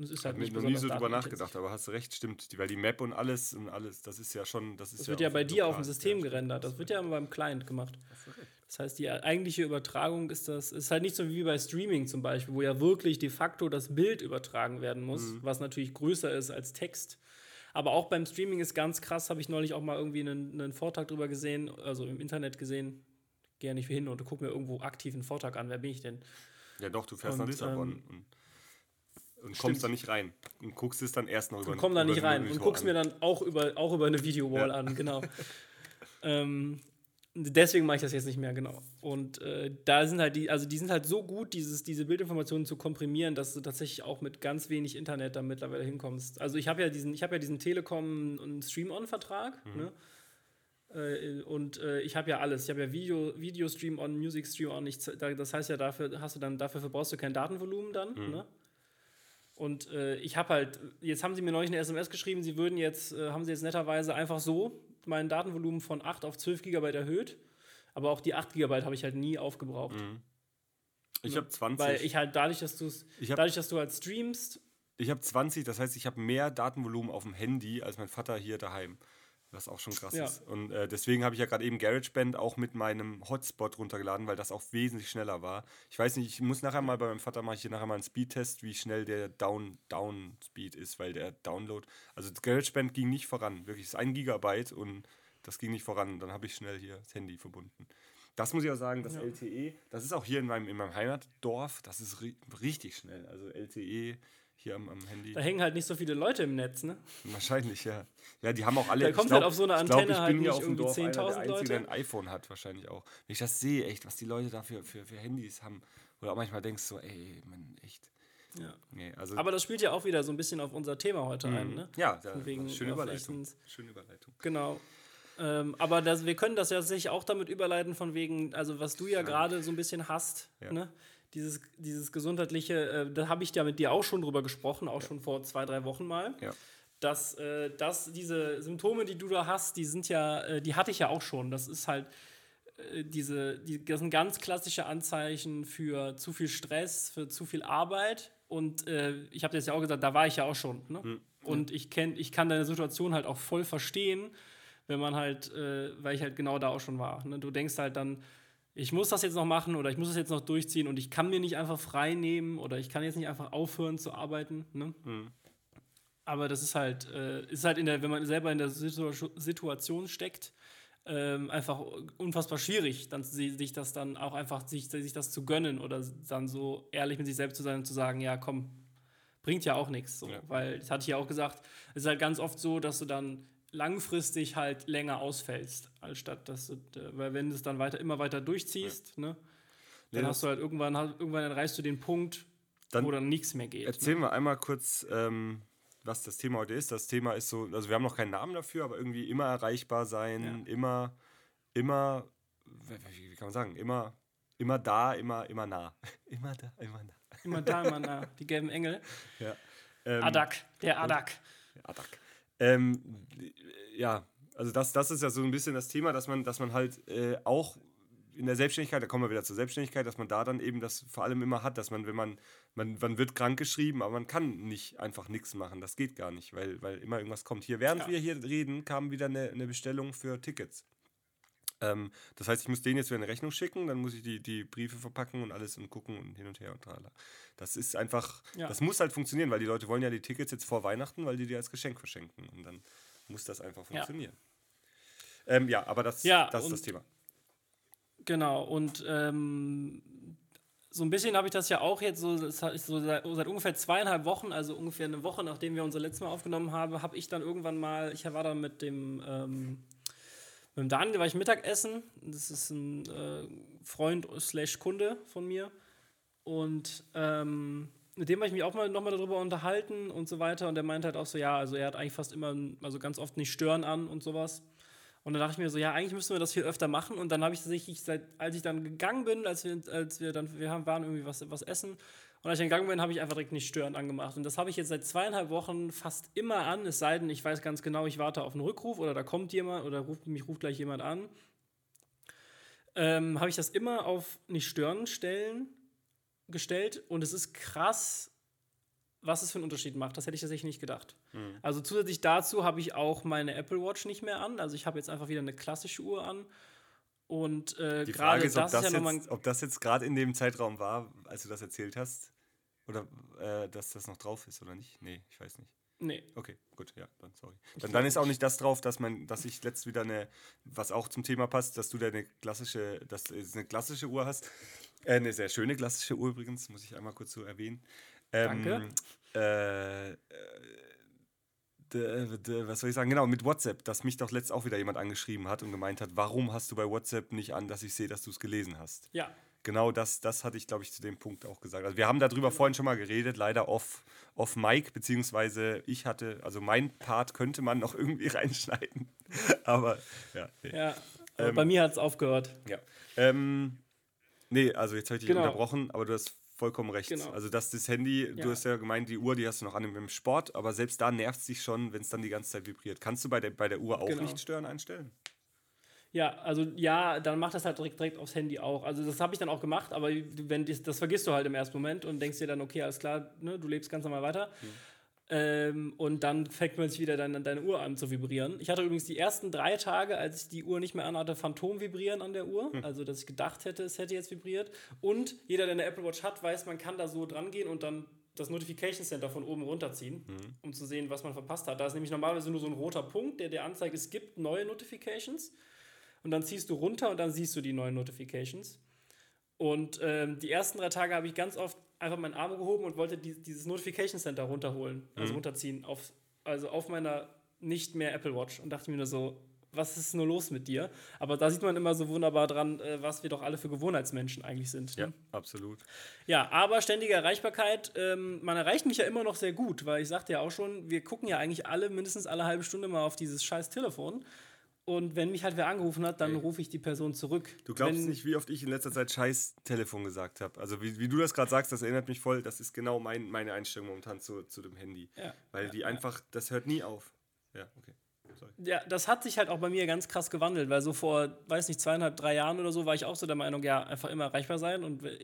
Und es ist halt ich habe noch nie so drüber nachgedacht, aber hast recht, stimmt. Weil die Map und alles und alles, das ist ja schon. Das, ist das ja wird ja bei dir auf dem System ja, gerendert. Das wird ja immer beim Client gemacht. Das heißt, die eigentliche Übertragung ist das, ist halt nicht so wie bei Streaming zum Beispiel, wo ja wirklich de facto das Bild übertragen werden muss, mhm. was natürlich größer ist als Text. Aber auch beim Streaming ist ganz krass, habe ich neulich auch mal irgendwie einen, einen Vortrag drüber gesehen, also im Internet gesehen, gehe ja nicht hin und gucke mir irgendwo aktiv einen Vortrag an. Wer bin ich denn? Ja, doch, du fährst Und, nach Lissabon ähm, und, kommst da nicht rein. Und guckst es dann erst noch über Und komm da nicht rein und Monitor guck's an. mir dann auch über, auch über eine Videowall Ja. an, genau. ähm, deswegen mache ich das jetzt nicht mehr, genau. Und äh, da sind halt die, also die sind halt so gut, dieses, diese Bildinformationen zu komprimieren, dass du tatsächlich auch mit ganz wenig Internet da mittlerweile hinkommst. Also ich habe ja diesen, ich habe ja diesen Telekom und Stream-On-Vertrag, Mhm. ne? Äh, und äh, ich habe ja alles. Ich habe ja Video, Video Stream on, Music Stream on. Ich, das heißt ja, dafür hast du dann, dafür verbrauchst du kein Datenvolumen dann. Mhm. Ne? Und äh, ich habe halt, jetzt haben sie mir neulich eine SMS geschrieben, sie würden jetzt, äh, haben sie jetzt netterweise einfach so mein Datenvolumen von 8 auf 12 Gigabyte erhöht. Aber auch die 8 Gigabyte habe ich halt nie aufgebraucht. Ich habe 20. Weil ich halt dadurch, dass du dadurch, dass du halt streamst, Ich habe 20, das heißt, ich habe mehr Datenvolumen auf dem Handy als mein Vater hier daheim. Was auch schon krass Ja. ist. Und äh, deswegen habe ich ja gerade eben GarageBand auch mit meinem Hotspot runtergeladen, weil das auch wesentlich schneller war. Ich weiß nicht, ich muss nachher mal bei meinem Vater mache ich hier nachher mal einen Speedtest, wie schnell der Down, Down Speed ist, weil der Download, also das GarageBand ging nicht voran. Wirklich, es ist ein Gigabyte und das ging nicht voran. Dann habe ich schnell hier das Handy verbunden. Das muss ich auch sagen, das Ja. LTE, das ist auch hier in meinem, in meinem Heimatdorf, das ist ri richtig schnell. Also LTE hier am, am Handy. da hängen halt nicht so viele Leute im Netz, ne? Wahrscheinlich, ja. Ja, die haben auch alle. Da kommt glaub- halt auf so eine ich glaub, Antenne ich halt bin nicht auf irgendwie Dorf einer, der 10.000 Einzige, Leute. der ein iPhone hat, wahrscheinlich auch. Wenn ich das sehe, echt, was die Leute da für, für, für Handys haben. Oder auch manchmal denkst du so, ey, man, echt. Ja. Nee, also, Aber das spielt ja auch wieder so ein bisschen auf unser Thema heute ein, ne? ja, ja Von wegen schöne Überleitung. Schöne Überleitung. Genau. Ähm, aber das, wir können das ja tatsächlich auch damit überleiten, von wegen, also was du ja gerade so ein bisschen hast, Ja. ne? Dieses, dieses gesundheitliche, äh, da habe ich ja mit dir auch schon drüber gesprochen, auch schon vor zwei, drei Wochen mal. Ja. Dass, äh, dass diese Symptome, die du da hast, die sind ja, äh, die hatte ich ja auch schon. Das ist halt äh, diese, die, das sind ganz klassische Anzeichen für zu viel Stress, für zu viel Arbeit. Und äh, ich habe das ja auch gesagt, da war ich ja auch schon. Ne? Und ich, kenn, ich kann deine Situation halt auch voll verstehen, wenn man halt, äh, weil ich halt genau da auch schon war. Ne? Du denkst halt dann, ich muss das jetzt noch machen oder ich muss das jetzt noch durchziehen und ich kann mir nicht einfach frei nehmen oder ich kann jetzt nicht einfach aufhören zu arbeiten. Ne? Aber das ist halt, äh, ist halt in der, wenn man selber in der Situ Situation steckt, ähm, einfach unfassbar schwierig, dann si- sich das dann auch einfach sich, sich das zu gönnen oder dann so ehrlich mit sich selbst zu sein und zu sagen, ja komm, bringt ja auch nichts. So. Ja. Weil, das hatte ich ja auch gesagt, es ist halt ganz oft so, dass du dann langfristig halt länger ausfällst, anstatt dass du, äh, weil wenn du es dann weiter, immer weiter durchziehst, ne, dann Nee, hast du halt irgendwann, irgendwann erreichst du den Punkt, Dann wo dann nichts mehr geht. Erzähl mal einmal kurz, ähm, was das Thema heute ist. Das Thema ist so, also wir haben noch keinen Namen dafür, aber irgendwie immer erreichbar sein, immer, immer, wie, wie kann man sagen, immer, immer da, immer, immer nah. immer da, immer nah. Immer da, immer nah. Die gelben Engel. Ja. Ähm, Adak, der Adak. Adak. Ähm, ja, also das, das ist ja so ein bisschen das Thema, dass man, dass man halt äh, auch in der Selbstständigkeit, da kommen wir wieder zur Selbstständigkeit, dass man da dann eben das vor allem immer hat, dass man, wenn man, man, man wird krank geschrieben, aber man kann nicht einfach nichts machen. Das geht gar nicht, weil, weil immer irgendwas kommt. Hier, während Ja. wir hier reden, kam wieder eine, eine Bestellung für Tickets. Ähm, das heißt, ich muss denen jetzt wieder eine Rechnung schicken, dann muss ich die, die Briefe verpacken und alles und gucken und hin und her und tralala. Das ist einfach, Ja. das muss halt funktionieren, weil die Leute wollen ja die Tickets jetzt vor Weihnachten, weil die die als Geschenk verschenken. Und dann muss das einfach Ja. funktionieren. Ähm, ja, aber das, Ja, das ist das Thema. Genau, und ähm, so ein bisschen habe ich das ja auch jetzt so, so seit, seit ungefähr zweieinhalb Wochen, also ungefähr eine Woche, nachdem wir unser letztes Mal aufgenommen haben, habe ich dann irgendwann mal, ich war dann mit dem, ähm, mit dem Daniel, war ich Mittagessen, das ist ein äh, Freund slash Kunde von mir und ähm, mit dem habe ich mich auch mal nochmal darüber unterhalten und so weiter und der meinte halt auch so, ja, also er hat eigentlich fast immer, also ganz oft nicht stören an und sowas. Und dann dachte ich mir so, ja, eigentlich müssten wir das viel öfter machen. Und dann habe ich tatsächlich, seit, als ich dann gegangen bin, als wir, als wir dann, wir haben, waren irgendwie was, was essen. Und als ich dann gegangen bin, habe ich einfach direkt nicht stören angemacht. Und das habe ich jetzt seit zweieinhalb Wochen fast immer an, es sei denn, ich weiß ganz genau, ich warte auf einen Rückruf oder da kommt jemand oder ruft, mich ruft gleich jemand an. Ähm, habe ich das immer auf nicht stören stellen gestellt. Und es ist krass, was es für einen Unterschied macht. Das hätte ich tatsächlich nicht gedacht. Also zusätzlich dazu habe ich auch meine Apple Watch nicht mehr an. Also ich habe jetzt einfach wieder eine klassische Uhr an. Und äh, Die gerade Frage ist, ob das das, ist ja jetzt, ob das jetzt gerade in dem Zeitraum war, als du das erzählt hast. Oder äh, dass das noch drauf ist oder nicht. Nee, ich weiß nicht. Nee. Okay, gut, ja, dann sorry. Dann, dann ist auch nicht das drauf, dass man, dass ich letzt wieder eine, was auch zum Thema passt, dass du da eine klassische, dass du eine klassische Uhr hast. Äh, eine sehr schöne klassische Uhr übrigens, muss ich einmal kurz so erwähnen. Ähm, Danke. Äh, äh, was soll ich sagen? Genau, mit WhatsApp, dass mich doch letzt auch wieder jemand angeschrieben hat und gemeint hat, warum hast du bei WhatsApp nicht an, dass ich sehe, dass du es gelesen hast? Ja. Genau das, das hatte ich, glaube ich, zu dem Punkt auch gesagt. Also wir haben darüber vorhin schon mal geredet, leider off, off Mic, beziehungsweise ich hatte, also mein Part könnte man noch irgendwie reinschneiden. Aber ja, nee. Ja. Aber Ähm, bei mir hat es aufgehört. ja. Ähm, nee, also jetzt habe ich dich Genau. unterbrochen, aber du hast vollkommen recht. Genau. Also dass das Handy, Ja. du hast ja gemeint, die Uhr, die hast du noch an im Sport, aber selbst da nervt es dich schon, wenn es dann die ganze Zeit vibriert. Kannst du bei der, bei der Uhr auch Genau. nicht stören einstellen? Ja, also ja, dann macht das halt direkt, direkt aufs Handy auch. Also das habe ich dann auch gemacht, aber wenn das, das vergisst du halt im ersten Moment und denkst dir dann, okay, alles klar, ne, du lebst ganz normal weiter. Ähm, und dann fängt man sich wieder deine, deine Uhr an zu vibrieren. Ich hatte übrigens die ersten drei Tage, als ich die Uhr nicht mehr anhatte, Phantom-Vibrieren an der Uhr. Also, dass ich gedacht hätte, es hätte jetzt vibriert. Und jeder, der eine Apple Watch hat, weiß, man kann da so dran gehen und dann das Notification Center von oben runterziehen, um zu sehen, was man verpasst hat. Da ist nämlich normalerweise nur so ein roter Punkt, der dir anzeigt, es gibt neue Notifications. Und dann ziehst du runter und dann siehst du die neuen Notifications. Und ähm, die ersten drei Tage habe ich ganz oft einfach meinen Arm gehoben und wollte die, dieses Notification Center runterholen, also runterziehen, auf, also auf meiner nicht mehr Apple Watch. Und dachte mir nur so, was ist nur los mit dir? Aber da sieht man immer so wunderbar dran, äh, was wir doch alle für Gewohnheitsmenschen eigentlich sind. Ne? Ja, absolut. Ja, aber ständige Erreichbarkeit, ähm, man erreicht mich ja immer noch sehr gut, weil ich sagte ja auch schon, wir gucken ja eigentlich alle mindestens alle halbe Stunde mal auf dieses scheiß Telefon. Und wenn mich halt wer angerufen hat, dann Ey. rufe ich die Person zurück. Du glaubst wenn, nicht, wie oft ich in letzter Zeit scheiß Telefon gesagt habe. Also wie, wie du das gerade sagst, das erinnert mich voll, das ist genau mein, meine Einstellung momentan zu, zu dem Handy. Ja. Weil die einfach, das hört nie auf. Ja, okay. Sorry. Ja, das hat sich halt auch bei mir ganz krass gewandelt, weil so vor, weiß nicht, zweieinhalb, drei Jahren oder so war ich auch so der Meinung, ja, einfach immer erreichbar sein und äh,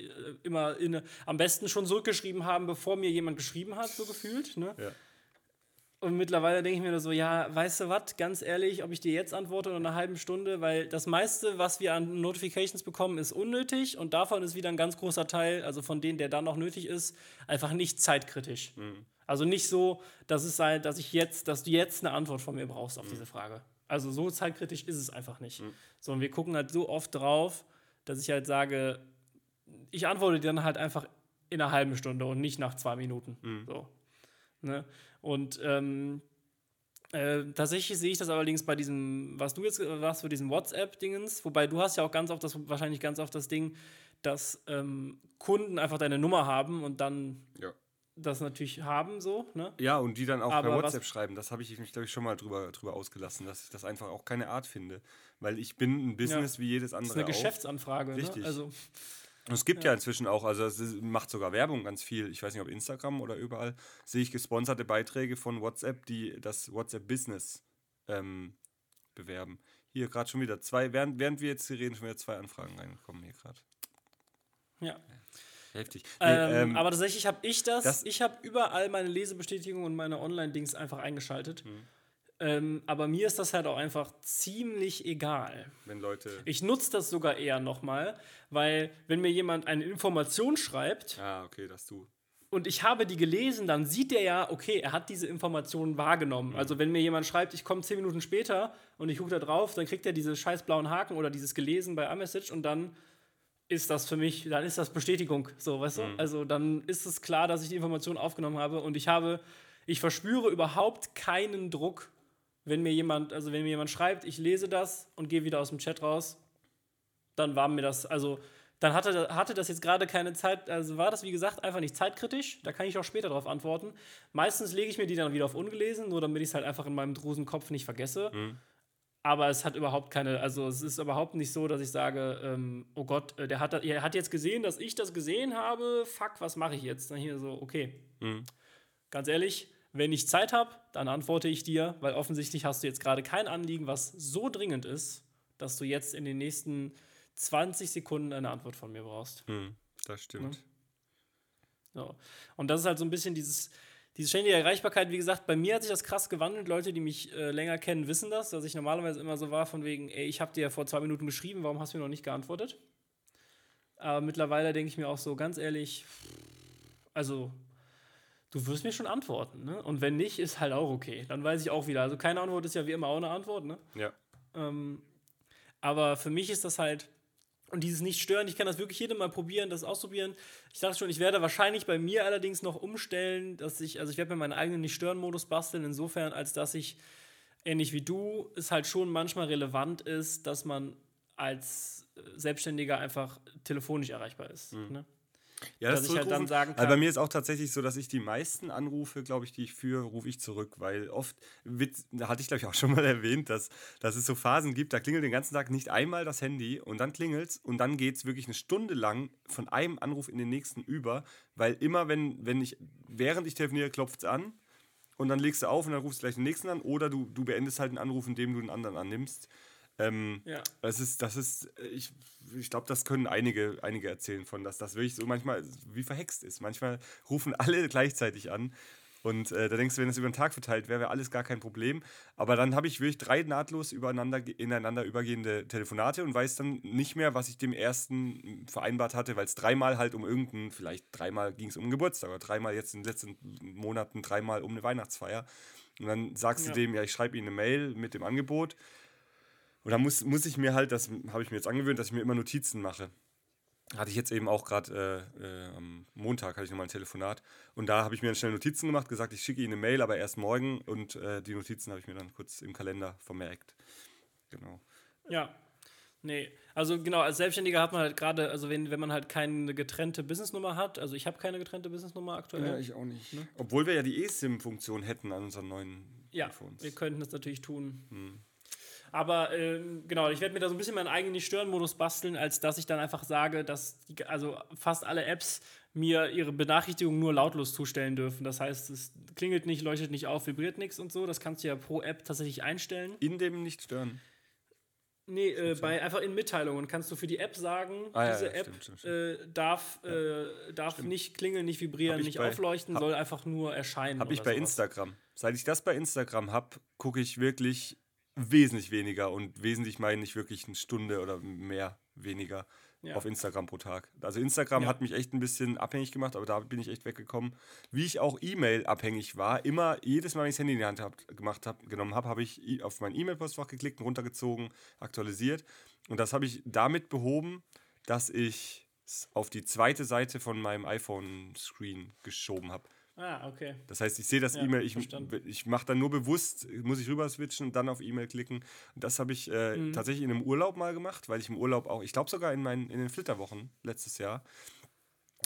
immer in, am besten schon zurückgeschrieben haben, bevor mir jemand geschrieben hat, so gefühlt. Ne? Ja. Und mittlerweile denke ich mir nur so, ja, weißt du was, ganz ehrlich, ob ich dir jetzt antworte oder in einer halben Stunde, weil das meiste, was wir an Notifications bekommen, ist unnötig und davon ist wieder ein ganz großer Teil, also von denen, der dann noch nötig ist, einfach nicht zeitkritisch. Also nicht so, dass es sei, dass ich jetzt, dass du jetzt eine Antwort von mir brauchst auf diese Frage. Also so zeitkritisch ist es einfach nicht. Sondern wir gucken halt so oft drauf, dass ich halt sage, ich antworte dir dann halt einfach in einer halben Stunde und nicht nach zwei Minuten. So. Ne? Und ähm, äh, tatsächlich sehe ich das allerdings bei diesem, was du jetzt warst, für diesen WhatsApp-Dingens, wobei du hast ja auch ganz oft das, wahrscheinlich ganz oft das Ding, dass ähm, Kunden einfach deine Nummer haben und dann Ja. das natürlich haben, so, ne? Ja, und die dann auch Aber per WhatsApp schreiben. Das habe ich mich, glaube ich, schon mal drüber, drüber ausgelassen, dass ich das einfach auch keine Art finde. Weil ich bin ein Business wie jedes Das andere ist eine auch. Geschäftsanfrage, Richtig. ne? Also, es gibt ja. inzwischen auch, also es macht sogar Werbung ganz viel. Ich weiß nicht, ob Instagram oder überall, sehe ich gesponserte Beiträge von WhatsApp, die das WhatsApp-Business ähm, bewerben. Hier gerade schon wieder zwei, während, während wir jetzt hier reden, schon wieder zwei Anfragen reingekommen hier gerade. ja. Heftig. Nee, Ähm, ähm, aber tatsächlich habe ich das, das- ich habe überall meine Lesebestätigung und meine Online-Dings einfach eingeschaltet. Mhm. Ähm, aber mir ist das halt auch einfach ziemlich egal. wenn Leute. Ich nutze das sogar eher nochmal, weil wenn mir jemand eine Information schreibt ah, okay, dass du. und ich habe die gelesen, dann sieht der ja, okay, er hat diese Information wahrgenommen. Mhm. Also wenn mir jemand schreibt, ich komme zehn Minuten später und ich gucke da drauf, dann kriegt er diese scheiß blauen Haken oder dieses gelesen bei iMessage und dann ist das für mich, dann ist das Bestätigung, so, weißt du? Also dann ist es klar, dass ich die Information aufgenommen habe und ich habe, ich verspüre überhaupt keinen Druck, wenn mir jemand, also wenn mir jemand schreibt, ich lese das und gehe wieder aus dem Chat raus, dann war mir das, also dann hatte, hatte das jetzt gerade keine Zeit, also war das wie gesagt einfach nicht zeitkritisch, da kann ich auch später darauf antworten. Meistens lege ich mir die dann wieder auf ungelesen, nur damit ich es halt einfach in meinem Drusenkopf nicht vergesse. Aber es hat überhaupt keine, also es ist überhaupt nicht so, dass ich sage, ähm, oh Gott, äh, der hat, er hat jetzt gesehen, dass ich das gesehen habe, fuck, was mache ich jetzt? Dann hier so, okay. Ganz ehrlich, wenn ich Zeit habe, dann antworte ich dir, weil offensichtlich hast du jetzt gerade kein Anliegen, was so dringend ist, dass du jetzt in den nächsten 20 Sekunden eine Antwort von mir brauchst. Hm, das stimmt. So. Und das ist halt so ein bisschen dieses, diese ständige Erreichbarkeit. Wie gesagt, bei mir hat sich das krass gewandelt. Leute, die mich äh, länger kennen, wissen das, dass ich normalerweise immer so war, von wegen, ey, ich habe dir ja vor zwei Minuten geschrieben, warum hast du mir noch nicht geantwortet? Aber mittlerweile denke ich mir auch so, ganz ehrlich, also, du wirst mir schon antworten. Ne? Und wenn nicht, ist halt auch okay. Dann weiß ich auch wieder. Also keine Antwort ist ja wie immer auch eine Antwort. Ne? Ja. Ähm, aber für mich ist das halt, und dieses Nicht-Stören, ich kann das wirklich jedem mal probieren, das ausprobieren. Ich dachte schon, ich werde wahrscheinlich bei mir allerdings noch umstellen, dass ich, also ich werde mir meinen eigenen Nicht-Stören-Modus basteln, insofern, als dass ich, ähnlich wie du, es halt schon manchmal relevant ist, dass man als Selbstständiger einfach telefonisch erreichbar ist. Ne? Ja, Dass das ich halt dann sagen Also bei kann- mir ist auch tatsächlich so, dass ich die meisten Anrufe, glaube ich, die ich führe, rufe ich zurück, weil oft, da hatte ich glaube ich auch schon mal erwähnt, dass, dass es so Phasen gibt, da klingelt den ganzen Tag nicht einmal das Handy und dann klingelt und dann geht es wirklich eine Stunde lang von einem Anruf in den nächsten über, weil immer, wenn, wenn ich, während ich telefoniere, klopft es an und dann legst du auf und dann rufst du gleich den nächsten an oder du, du beendest halt einen Anruf, indem du einen anderen annimmst. Ähm, Ja. das ist, das ist, äh, ich, ich glaube, das können einige, einige erzählen von, dass das wirklich so manchmal wie verhext ist. Manchmal rufen alle gleichzeitig an. Und äh, da denkst du, wenn das über den Tag verteilt wäre, wäre alles gar kein Problem. Aber dann habe ich wirklich drei nahtlos übereinander, ineinander übergehende Telefonate und weiß dann nicht mehr, was ich dem ersten vereinbart hatte, weil es dreimal halt um irgendeinen, vielleicht dreimal ging es um Geburtstag oder dreimal jetzt in den letzten Monaten dreimal um eine Weihnachtsfeier. Und dann sagst Ja. du dem, ja, ich schreibe Ihnen eine Mail mit dem Angebot. Und da muss, muss ich mir halt, das habe ich mir jetzt angewöhnt, dass ich mir immer Notizen mache. Hatte ich jetzt eben auch gerade äh, äh, am Montag hatte ich nochmal ein Telefonat und da habe ich mir dann schnell Notizen gemacht, gesagt, ich schicke Ihnen eine Mail, aber erst morgen und äh, die Notizen habe ich mir dann kurz im Kalender vermerkt. Genau. Ja. Nee, also genau, als Selbstständiger hat man halt gerade, also wenn, wenn man halt keine getrennte Businessnummer hat, also ich habe keine getrennte Businessnummer aktuell. ich auch nicht. Obwohl wir ja die eSIM-Funktion hätten an unseren neuen Ja, iPhones. wir könnten das natürlich tun. Aber ähm, genau, ich werde mir da so ein bisschen meinen eigenen Nicht-Stören-Modus basteln, als dass ich dann einfach sage, dass die, also fast alle Apps mir ihre Benachrichtigungen nur lautlos zustellen dürfen. Das heißt, es klingelt nicht, leuchtet nicht auf, vibriert nichts und so. Das kannst du ja pro App tatsächlich einstellen. In dem nicht stören. Nee, äh, bei, einfach in Mitteilungen kannst du für die App sagen, Ah, diese ja, App stimmt, stimmt, stimmt. Äh, darf, äh, darf nicht klingeln, nicht vibrieren, nicht bei- aufleuchten, hab- soll einfach nur erscheinen. Habe ich bei sowas. Instagram. Seit ich das bei Instagram habe, gucke ich wirklich wesentlich weniger und wesentlich meine ich wirklich eine Stunde oder mehr weniger Ja. auf Instagram pro Tag. Also Instagram Ja. hat mich echt ein bisschen abhängig gemacht, aber da bin ich echt weggekommen. Wie ich auch E-Mail abhängig war, immer jedes Mal, wenn ich das Handy in die Hand hab, gemacht hab, genommen habe, habe ich auf mein E-Mail-Postfach geklickt, runtergezogen, aktualisiert und das habe ich damit behoben, dass ich es auf die zweite Seite von meinem iPhone-Screen geschoben habe. Ah, okay. Das heißt, ich sehe das Ja, E-Mail, ich, verstanden. ich mache dann nur bewusst, muss ich rüber switchen und dann auf E-Mail klicken. Und das habe ich äh, Mhm. tatsächlich in einem Urlaub mal gemacht, weil ich im Urlaub auch, ich glaube sogar in, meinen, in den Flitterwochen letztes Jahr,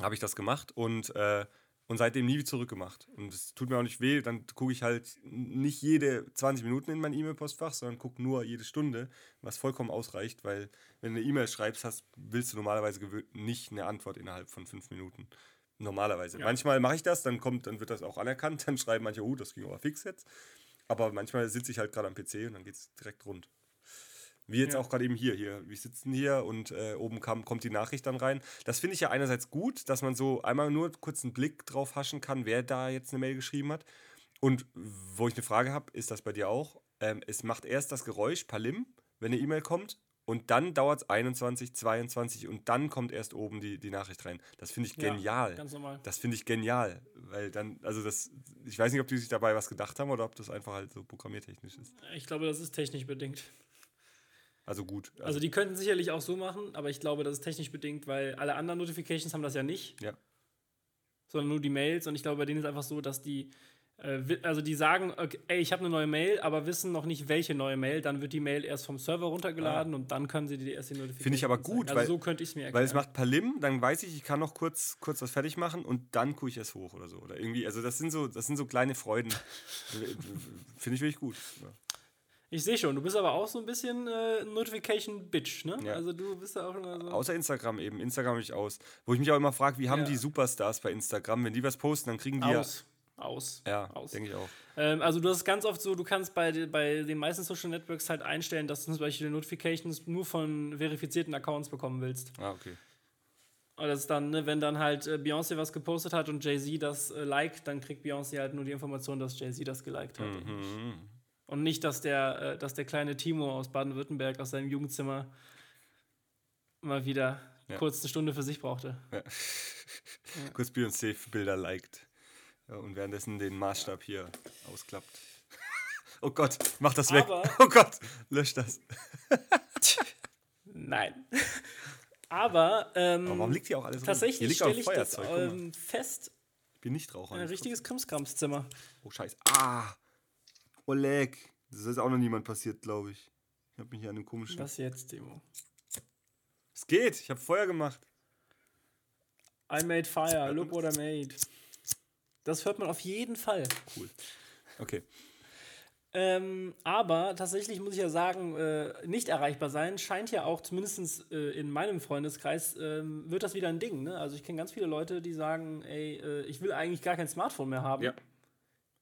habe ich das gemacht und, äh, und seitdem nie zurückgemacht. Und es tut mir auch nicht weh, dann gucke ich halt nicht jede 20 Minuten in mein E-Mail-Postfach, sondern gucke nur jede Stunde, was vollkommen ausreicht, weil wenn du eine E-Mail schreibst, hast, willst du normalerweise nicht eine Antwort innerhalb von fünf Minuten. Normalerweise. Ja. Manchmal mache ich das, dann kommt, dann wird das auch anerkannt, dann schreiben manche, oh, das ging aber fix jetzt. Aber manchmal sitze ich halt gerade am PC und dann geht es direkt rund. Wie jetzt Ja. auch gerade eben hier. hier. Wir sitzen hier und äh, oben kam, kommt die Nachricht dann rein. Das finde ich ja einerseits gut, dass man so einmal nur kurz einen Blick drauf haschen kann, wer da jetzt eine Mail geschrieben hat. Und wo ich eine Frage habe, ist das bei dir auch? Ähm, es macht erst das Geräusch, Palim, wenn eine E-Mail kommt. Und dann dauert es 21, 22 und dann kommt erst oben die, die Nachricht rein. Das finde ich Ja, genial. Ganz normal. Das finde ich genial, weil dann, also das, ich weiß nicht, ob die sich dabei was gedacht haben oder ob das einfach halt so programmiertechnisch ist. Ich glaube, das ist technisch bedingt. Also gut. Also, Also die könnten sicherlich auch so machen, aber ich glaube, das ist technisch bedingt, weil alle anderen Notifications haben das ja nicht, ja. sondern nur die Mails. Und ich glaube, bei denen ist einfach so, dass die, also die sagen, okay, ey, ich habe eine neue Mail, aber wissen noch nicht, welche neue Mail. Dann wird die Mail erst vom Server runtergeladen und dann können sie die erst die Notification Ah. Finde ich aber gut, Also weil- so könnte ich es mir erklären. Weil es macht Palim, dann weiß ich, ich kann noch kurz, kurz was fertig machen und dann gucke ich es hoch oder so. Oder irgendwie, also das sind so, das sind so kleine Freuden. Finde ich wirklich gut. Ja. Ich sehe schon, du bist aber auch so ein bisschen äh, Notification-Bitch, ne? Ja. Also du bist ja auch immer so. Außer Instagram eben. Instagram habe ich aus. Wo ich mich auch immer frage, wie haben Ja. die Superstars bei Instagram? Wenn die was posten, dann kriegen die aus. Aus. ja. Ja, aus. denke ich auch. Ähm, also du hast ganz oft so, du kannst bei, bei den meisten Social Networks halt einstellen, dass du zum Beispiel Notifications nur von verifizierten Accounts bekommen willst. Ah, okay. Und das ist dann, ne, wenn dann halt äh, Beyoncé was gepostet hat und Jay-Z das äh, liked, dann kriegt Beyoncé halt nur die Information, dass Jay-Z das geliked hat. Und, nicht, Mhm. und nicht, dass der, äh, dass der kleine Timo aus Baden-Württemberg aus seinem Jugendzimmer mal wieder Ja. kurz eine Stunde für sich brauchte. Kurz Beyoncé-Bilder liked. Ja, und währenddessen den Maßstab hier ausklappt. oh Gott, mach das weg. Aber- oh Gott, lösch das. Nein. Aber, ähm, Aber warum liegt hier auch alles tatsächlich stelle ich das ähm, fest, Ich bin nicht Raucher. ein richtiges Krimskramszimmer. Oh, scheiße. Ah. Oleg. Das ist auch noch niemand passiert, glaube ich. Ich habe mich hier an einem komischen... Was jetzt, Timo? Es geht. Ich habe Feuer gemacht. I made fire, look what I made. Das hört man auf jeden Fall. Cool. Okay. Ähm, aber tatsächlich muss ich ja sagen, äh, nicht erreichbar sein scheint ja auch, zumindest äh, in meinem Freundeskreis, ähm, wird das wieder ein Ding. Ne? Also ich kenne ganz viele Leute, die sagen, ey, äh, ich will eigentlich gar kein Smartphone mehr haben. Ja.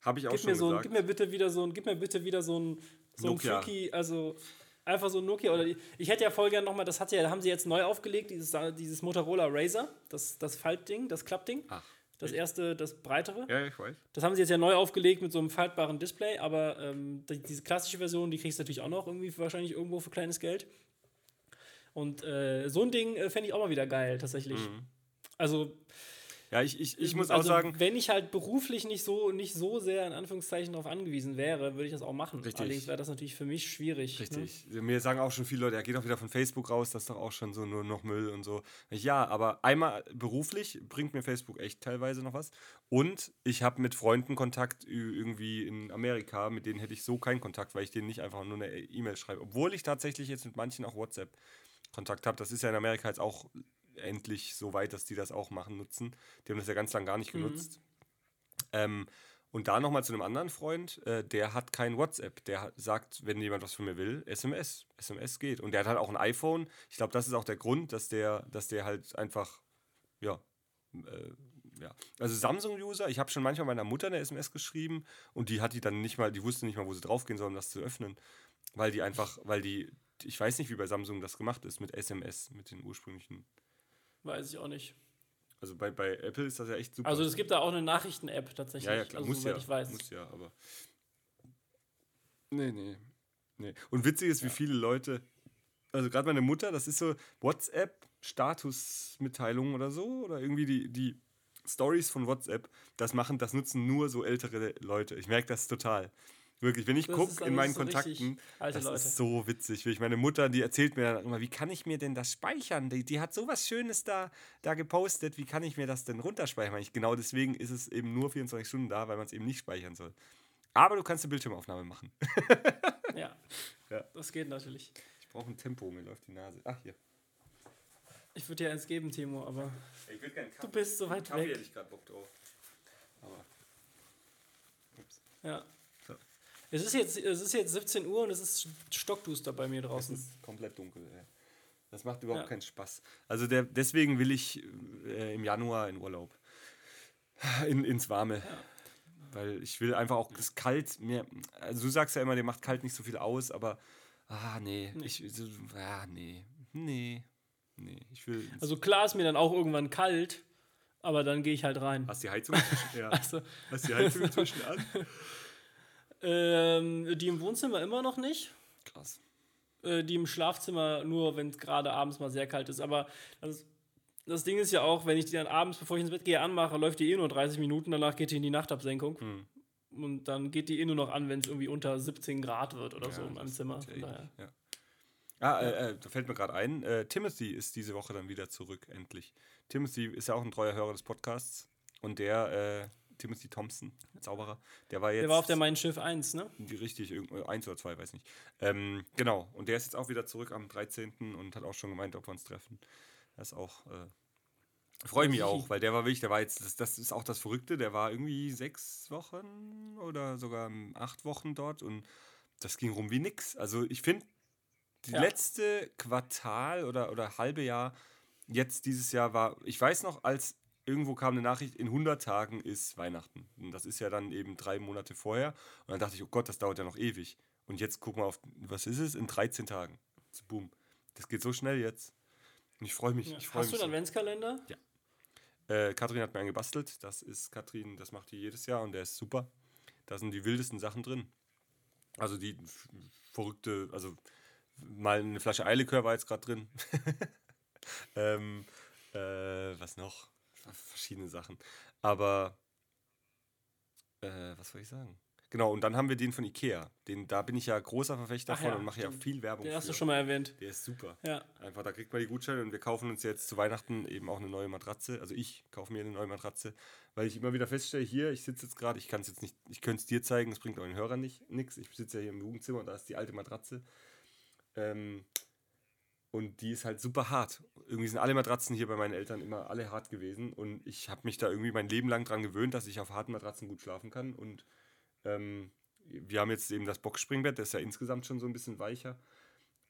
Habe ich auch Gib schon mir, so ein, gesagt. gib mir bitte wieder so ein, gib mir bitte wieder so ein, so ein. Freaky, also einfach so ein Nokia oder ich hätte ja voll gern nochmal, das hat ja, haben sie jetzt neu aufgelegt, dieses, dieses Motorola Razer, das, das Faltding, das Klappding. Ach. Das erste, das breitere. Ja, ich weiß. Das haben sie jetzt ja neu aufgelegt mit so einem faltbaren Display, aber ähm, die, diese klassische Version, die kriegst du natürlich auch noch irgendwie wahrscheinlich irgendwo für kleines Geld. Und äh, so ein Ding äh, fände ich auch mal wieder geil, tatsächlich. Also, Ja, ich, ich, ich muss also, auch sagen, wenn ich halt beruflich nicht so, nicht so sehr in Anführungszeichen darauf angewiesen wäre, würde ich das auch machen. Richtig. Allerdings wäre das natürlich für mich schwierig. Ne? Richtig. Mir sagen auch schon viele Leute, er geht auch wieder von Facebook raus, das ist doch auch schon so nur noch Müll und so. Ja, aber einmal beruflich bringt mir Facebook echt teilweise noch was. Und ich habe mit Freunden Kontakt irgendwie in Amerika, mit denen hätte ich so keinen Kontakt, weil ich denen nicht einfach nur eine E-Mail schreibe. Obwohl ich tatsächlich jetzt mit manchen auch WhatsApp Kontakt habe. Das ist ja in Amerika jetzt auch endlich so weit, dass die das auch machen, nutzen. Die haben das ja ganz lang gar nicht genutzt. Ähm, und da nochmal zu einem anderen Freund, äh, der hat kein WhatsApp. Der hat, sagt, wenn jemand was von mir will, SMS. SMS geht. Und der hat halt auch ein iPhone. Ich glaube, das ist auch der Grund, dass der, dass der halt einfach, ja, äh, ja. Also Samsung-User, ich habe schon manchmal meiner Mutter eine SMS geschrieben und die hat die dann nicht mal, die wusste nicht mal, wo sie draufgehen soll, um das zu öffnen. Weil die einfach, weil die, ich weiß nicht, wie bei Samsung das gemacht ist mit SMS, mit den ursprünglichen. Weiß ich auch nicht. Also bei, bei Apple ist das ja echt super. Also es gibt da auch eine Nachrichten-App tatsächlich. Ja, ja, klar, also, muss ja. ich weiß. Muss ja, aber. Nee, nee. nee. Und witzig ist, wie viele Leute, also gerade meine Mutter, das ist so WhatsApp, Statusmitteilungen oder so, oder irgendwie die, die Stories von WhatsApp, das machen, das nutzen nur so ältere Leute. Ich merke das total. Wirklich, wenn ich gucke in meinen so Kontakten, das Leute. ist so witzig. Wirklich, meine Mutter, die erzählt mir dann immer, wie kann ich mir denn das speichern? Die, die hat sowas Schönes da, da gepostet, wie kann ich mir das denn runterspeichern? Ich, genau deswegen ist es eben nur 24 Stunden da, weil man es eben nicht speichern soll. Aber du kannst eine Bildschirmaufnahme machen. Ja. Ja. Das geht natürlich. Ich brauche ein Tempo, mir läuft die Nase. Ach, hier. Ich würde dir eins geben, Timo, aber Ich will gerne du bist so weit weg. ich gerade Bock drauf. Aber. Ups. Ja. Es ist, jetzt, es ist jetzt 17 Uhr und es ist stockduster bei mir Es draußen. ist komplett dunkel, ey. Das macht überhaupt Ja. keinen Spaß. Also der, deswegen will ich äh, im Januar in Urlaub. In, ins Warme. Weil ich will einfach auch das kalt mir. Also du sagst ja immer, der macht kalt nicht so viel aus, aber ah nee, ich so, ah nee, nee, nee, ich will. Also klar ist mir dann auch irgendwann kalt, aber dann gehe ich halt rein. hast die Heizung ja. Also, Hast die Heizung inzwischen an? ähm, die im Wohnzimmer immer noch nicht. Krass. Äh, die im Schlafzimmer nur, wenn es gerade abends mal sehr kalt ist. Aber das, das Ding ist ja auch, wenn ich die dann abends, bevor ich ins Bett gehe, anmache, läuft die eh nur 30 Minuten, danach geht die in die Nachtabsenkung. Hm. Und dann geht die eh nur noch an, wenn es irgendwie unter 17 Grad wird oder so Ja, in meinem Zimmer. ja ja. Ah, äh, äh, da fällt mir gerade ein, äh, Timothy ist diese Woche dann wieder zurück, endlich. Timothy ist ja auch ein treuer Hörer des Podcasts. Und der, äh, Timothy Thompson, Zauberer, der war jetzt. Der war auf der Mein Schiff 1, ne? die richtig, irgend- äh, eins oder zwei, weiß nicht. Ähm, genau, und der ist jetzt auch wieder zurück am 13. und hat auch schon gemeint, ob wir uns treffen. Das ist auch, äh, freue ich mich auch, weil der war wirklich, der war jetzt, das, das ist auch das Verrückte, der war irgendwie sechs Wochen oder sogar acht Wochen dort und das ging rum wie nix. Also ich finde, die Ja. letzte Quartal oder, oder halbe Jahr, jetzt dieses Jahr war, ich weiß noch, als irgendwo kam eine Nachricht, in 100 Tagen ist Weihnachten. Und das ist ja dann eben drei Monate vorher. Und dann dachte ich, oh Gott, das dauert ja noch ewig. Und jetzt guck mal auf, was ist es? In 13 Tagen. Boom. Das geht so schnell jetzt. Und ich freue mich. Ja. Ich freu Hast du mich einen Adventskalender? äh, Katrin hat mir einen gebastelt. Das ist Katrin, das macht die jedes Jahr und der ist super. Da sind die wildesten Sachen drin. Also die verrückte, also mal eine Flasche Eilekör war jetzt gerade drin. ähm, äh, was noch? Verschiedene Sachen. Aber Äh, was soll ich sagen? Genau, und dann haben wir den von Ikea. Den, da bin ich ja großer Verfechter Ach von ja, und mache ja viel Werbung Den hast du für. schon mal erwähnt. Der ist super. Ja. Einfach, da kriegt man die Gutscheine und wir kaufen uns jetzt zu Weihnachten eben auch eine neue Matratze. Also ich kaufe mir eine neue Matratze, weil ich immer wieder feststelle, hier, ich sitze jetzt gerade, ich kann es jetzt nicht, ich könnte es dir zeigen, es bringt auch den Hörern nicht nichts. Ich sitze ja hier im Jugendzimmer und da ist die alte Matratze. Ähm, und die ist halt super hart. Irgendwie sind alle Matratzen hier bei meinen Eltern immer alle hart gewesen. Und ich habe mich da irgendwie mein Leben lang dran gewöhnt, dass ich auf harten Matratzen gut schlafen kann. Und ähm, wir haben jetzt eben das Boxspringbett, das ist ja insgesamt schon so ein bisschen weicher.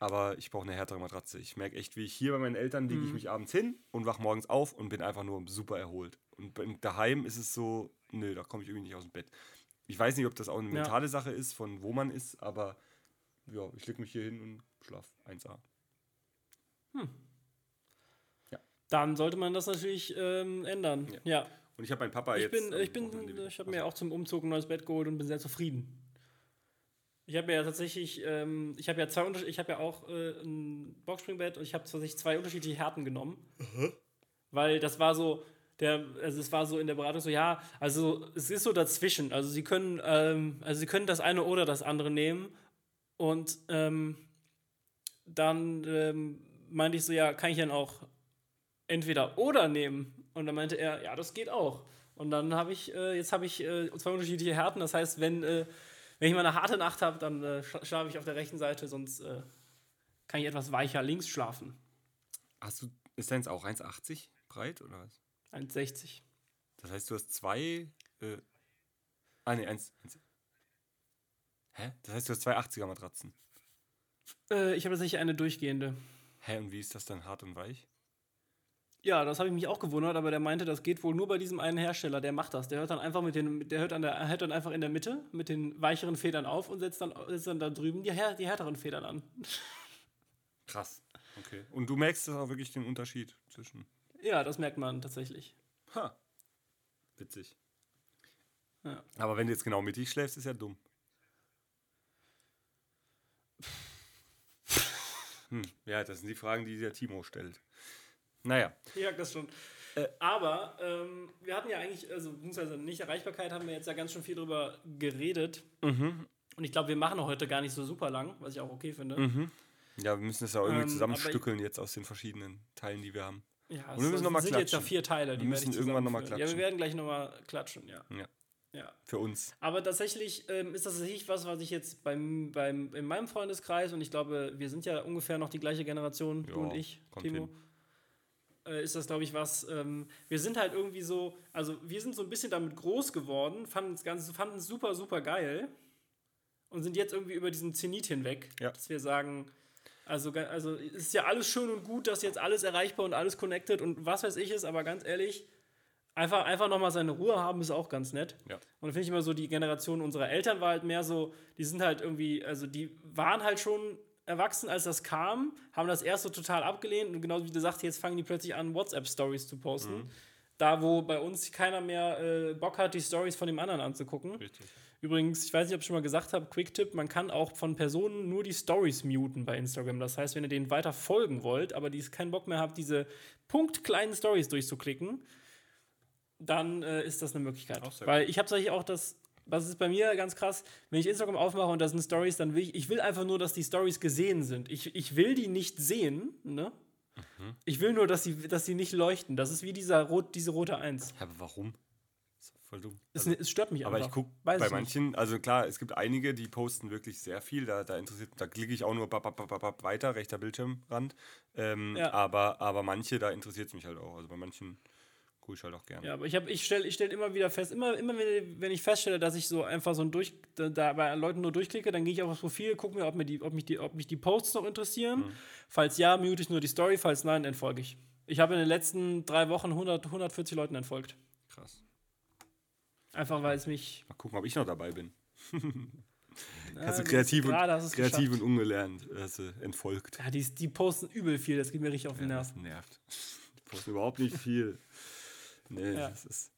Aber ich brauche eine härtere Matratze. Ich merke echt, wie ich hier bei meinen Eltern liege ich mich abends hin und wach morgens auf und bin einfach nur super erholt. Und daheim ist es so, nö, da komme ich irgendwie nicht aus dem Bett. Ich weiß nicht, ob das auch eine Ja. mentale Sache ist, von wo man ist, aber ja, ich lege mich hier hin und schlaf 1A. Dann sollte man das natürlich ähm, ändern. Ja. Ja. Und ich habe meinen Papa Ich jetzt. bin, ich bin, ich habe mir auch zum Umzug ein neues Bett geholt und bin sehr zufrieden. Ich habe ja tatsächlich, ähm, ich habe ja zwei ich habe ja auch äh, ein Boxspringbett und ich habe tatsächlich zwei unterschiedliche Härten genommen, weil das war so, der, also es war so in der Beratung so, ja, also es ist so dazwischen, also sie können, ähm, also sie können das eine oder das andere nehmen und ähm, dann ähm, meinte ich so, ja, kann ich dann auch entweder oder nehmen? Und dann meinte er, ja, das geht auch. Und dann habe ich, äh, jetzt habe ich äh, zwei unterschiedliche Härten. Das heißt, wenn, äh, wenn ich mal eine harte Nacht habe, dann äh, schla- schlafe ich auf der rechten Seite, sonst äh, kann ich etwas weicher links schlafen. Hast du, ist deins auch 1,80 breit oder was? 1,60. Das heißt, du hast zwei. Äh, ah, nee, eins. eins hä? Das heißt, du hast zwei 80er Matratzen. Äh, ich habe tatsächlich eine durchgehende. Hä, und wie ist das dann hart und weich? Ja, das habe ich mich auch gewundert, aber der meinte, das geht wohl nur bei diesem einen Hersteller, der macht das. Der hört dann einfach mit den, der hört, an der, hört dann einfach in der Mitte mit den weicheren Federn auf und setzt dann, setzt dann da drüben die, die härteren Federn an. Krass. Okay. Und du merkst das auch wirklich den Unterschied zwischen. Ja, das merkt man tatsächlich. Ha. Witzig. Ja. Aber wenn du jetzt genau mittig schläfst, ist ja dumm. Hm, ja, das sind die Fragen, die der Timo stellt. Naja, Ja, das schon. aber ähm, wir hatten ja eigentlich, also beziehungsweise nicht Erreichbarkeit, haben wir jetzt ja ganz schön viel drüber geredet. Und ich glaube, wir machen heute gar nicht so super lang, was ich auch okay finde. ja, wir müssen das ja irgendwie Ähm, zusammenstückeln jetzt aus den verschiedenen Teilen, die wir haben. Ja, Und wir müssen es noch mal sind jetzt ja klatschen. vier Teile, die Wir werde ich müssen irgendwann noch mal zusammenführen. Ja, klatschen. wir werden gleich nochmal klatschen, ja. Ja, ja. für uns. Aber tatsächlich ähm, ist das tatsächlich was, was ich jetzt beim, beim, in meinem Freundeskreis, und ich glaube, wir sind ja ungefähr noch die gleiche Generation, du Ja, und ich, Timo, äh, ist das, glaube ich, was, ähm, wir sind halt irgendwie so, also wir sind so ein bisschen damit groß geworden, fanden es ganz, fanden es super, super geil und sind jetzt irgendwie über diesen Zenit hinweg, Ja. dass wir sagen, also, also es ist ja alles schön und gut, dass jetzt alles erreichbar und alles connected und was weiß ich ist, aber ganz ehrlich, einfach, einfach nochmal seine Ruhe haben ist auch ganz nett. Ja. Und da finde ich immer so, die Generation unserer Eltern war halt mehr so, die sind halt irgendwie, also die waren halt schon erwachsen, als das kam, haben das erst so total abgelehnt und genauso wie du sagst, jetzt fangen die plötzlich an, WhatsApp-Stories zu posten. Da, wo bei uns keiner mehr äh, Bock hat, die Stories von dem anderen anzugucken. Richtig. Übrigens, ich weiß nicht, ob ich schon mal gesagt habe, Quick-Tipp, man kann auch von Personen nur die Stories muten bei Instagram. Das heißt, wenn ihr denen weiter folgen wollt, aber die keinen Bock mehr habt, diese punktkleinen Stories durchzuklicken, dann äh, ist das eine Möglichkeit. Weil ich habe tatsächlich auch das, was ist bei mir ganz krass, wenn ich Instagram aufmache und da sind Stories, dann will ich, ich will einfach nur, dass die Stories gesehen sind. Ich, ich will die nicht sehen, ne? Mhm. Ich will nur, dass sie, dass sie nicht leuchten. Das ist wie dieser rot, diese rote Eins. Ja, aber warum? ist voll dumm. Es, Also, es stört mich aber einfach. ich gucke bei nicht. manchen, also klar, es gibt einige, die posten wirklich sehr viel, da, da interessiert, da klicke ich auch nur bap, bap, bap, weiter, rechter Bildschirmrand. Ähm, Ja. aber, aber manche, da interessiert es mich halt auch. Also bei manchen ich halt auch gerne. Ja, aber ich, hab- ich stelle ich stell immer wieder fest, immer, immer wenn, ich feststelle, dass ich so einfach so ein Durch, da, bei Leuten nur durchklicke, dann gehe ich auf das Profil, gucke mir, ob, mir die, ob, mich die, ob mich die Posts noch interessieren. Mhm. Falls ja, mute ich nur die Story, falls nein, entfolge ich. Ich habe in den letzten drei Wochen 100, 140 Leuten entfolgt. Krass. Einfach weil es mich. Mal gucken, ob ich noch dabei bin. Hast du kreativ, und, kreativ und ungelernt du entfolgt. Ja, die, die posten übel viel, das geht mir richtig auf den Ja, Nerv. das nervt. Die posten überhaupt nicht viel. Nee, Ja. das ist.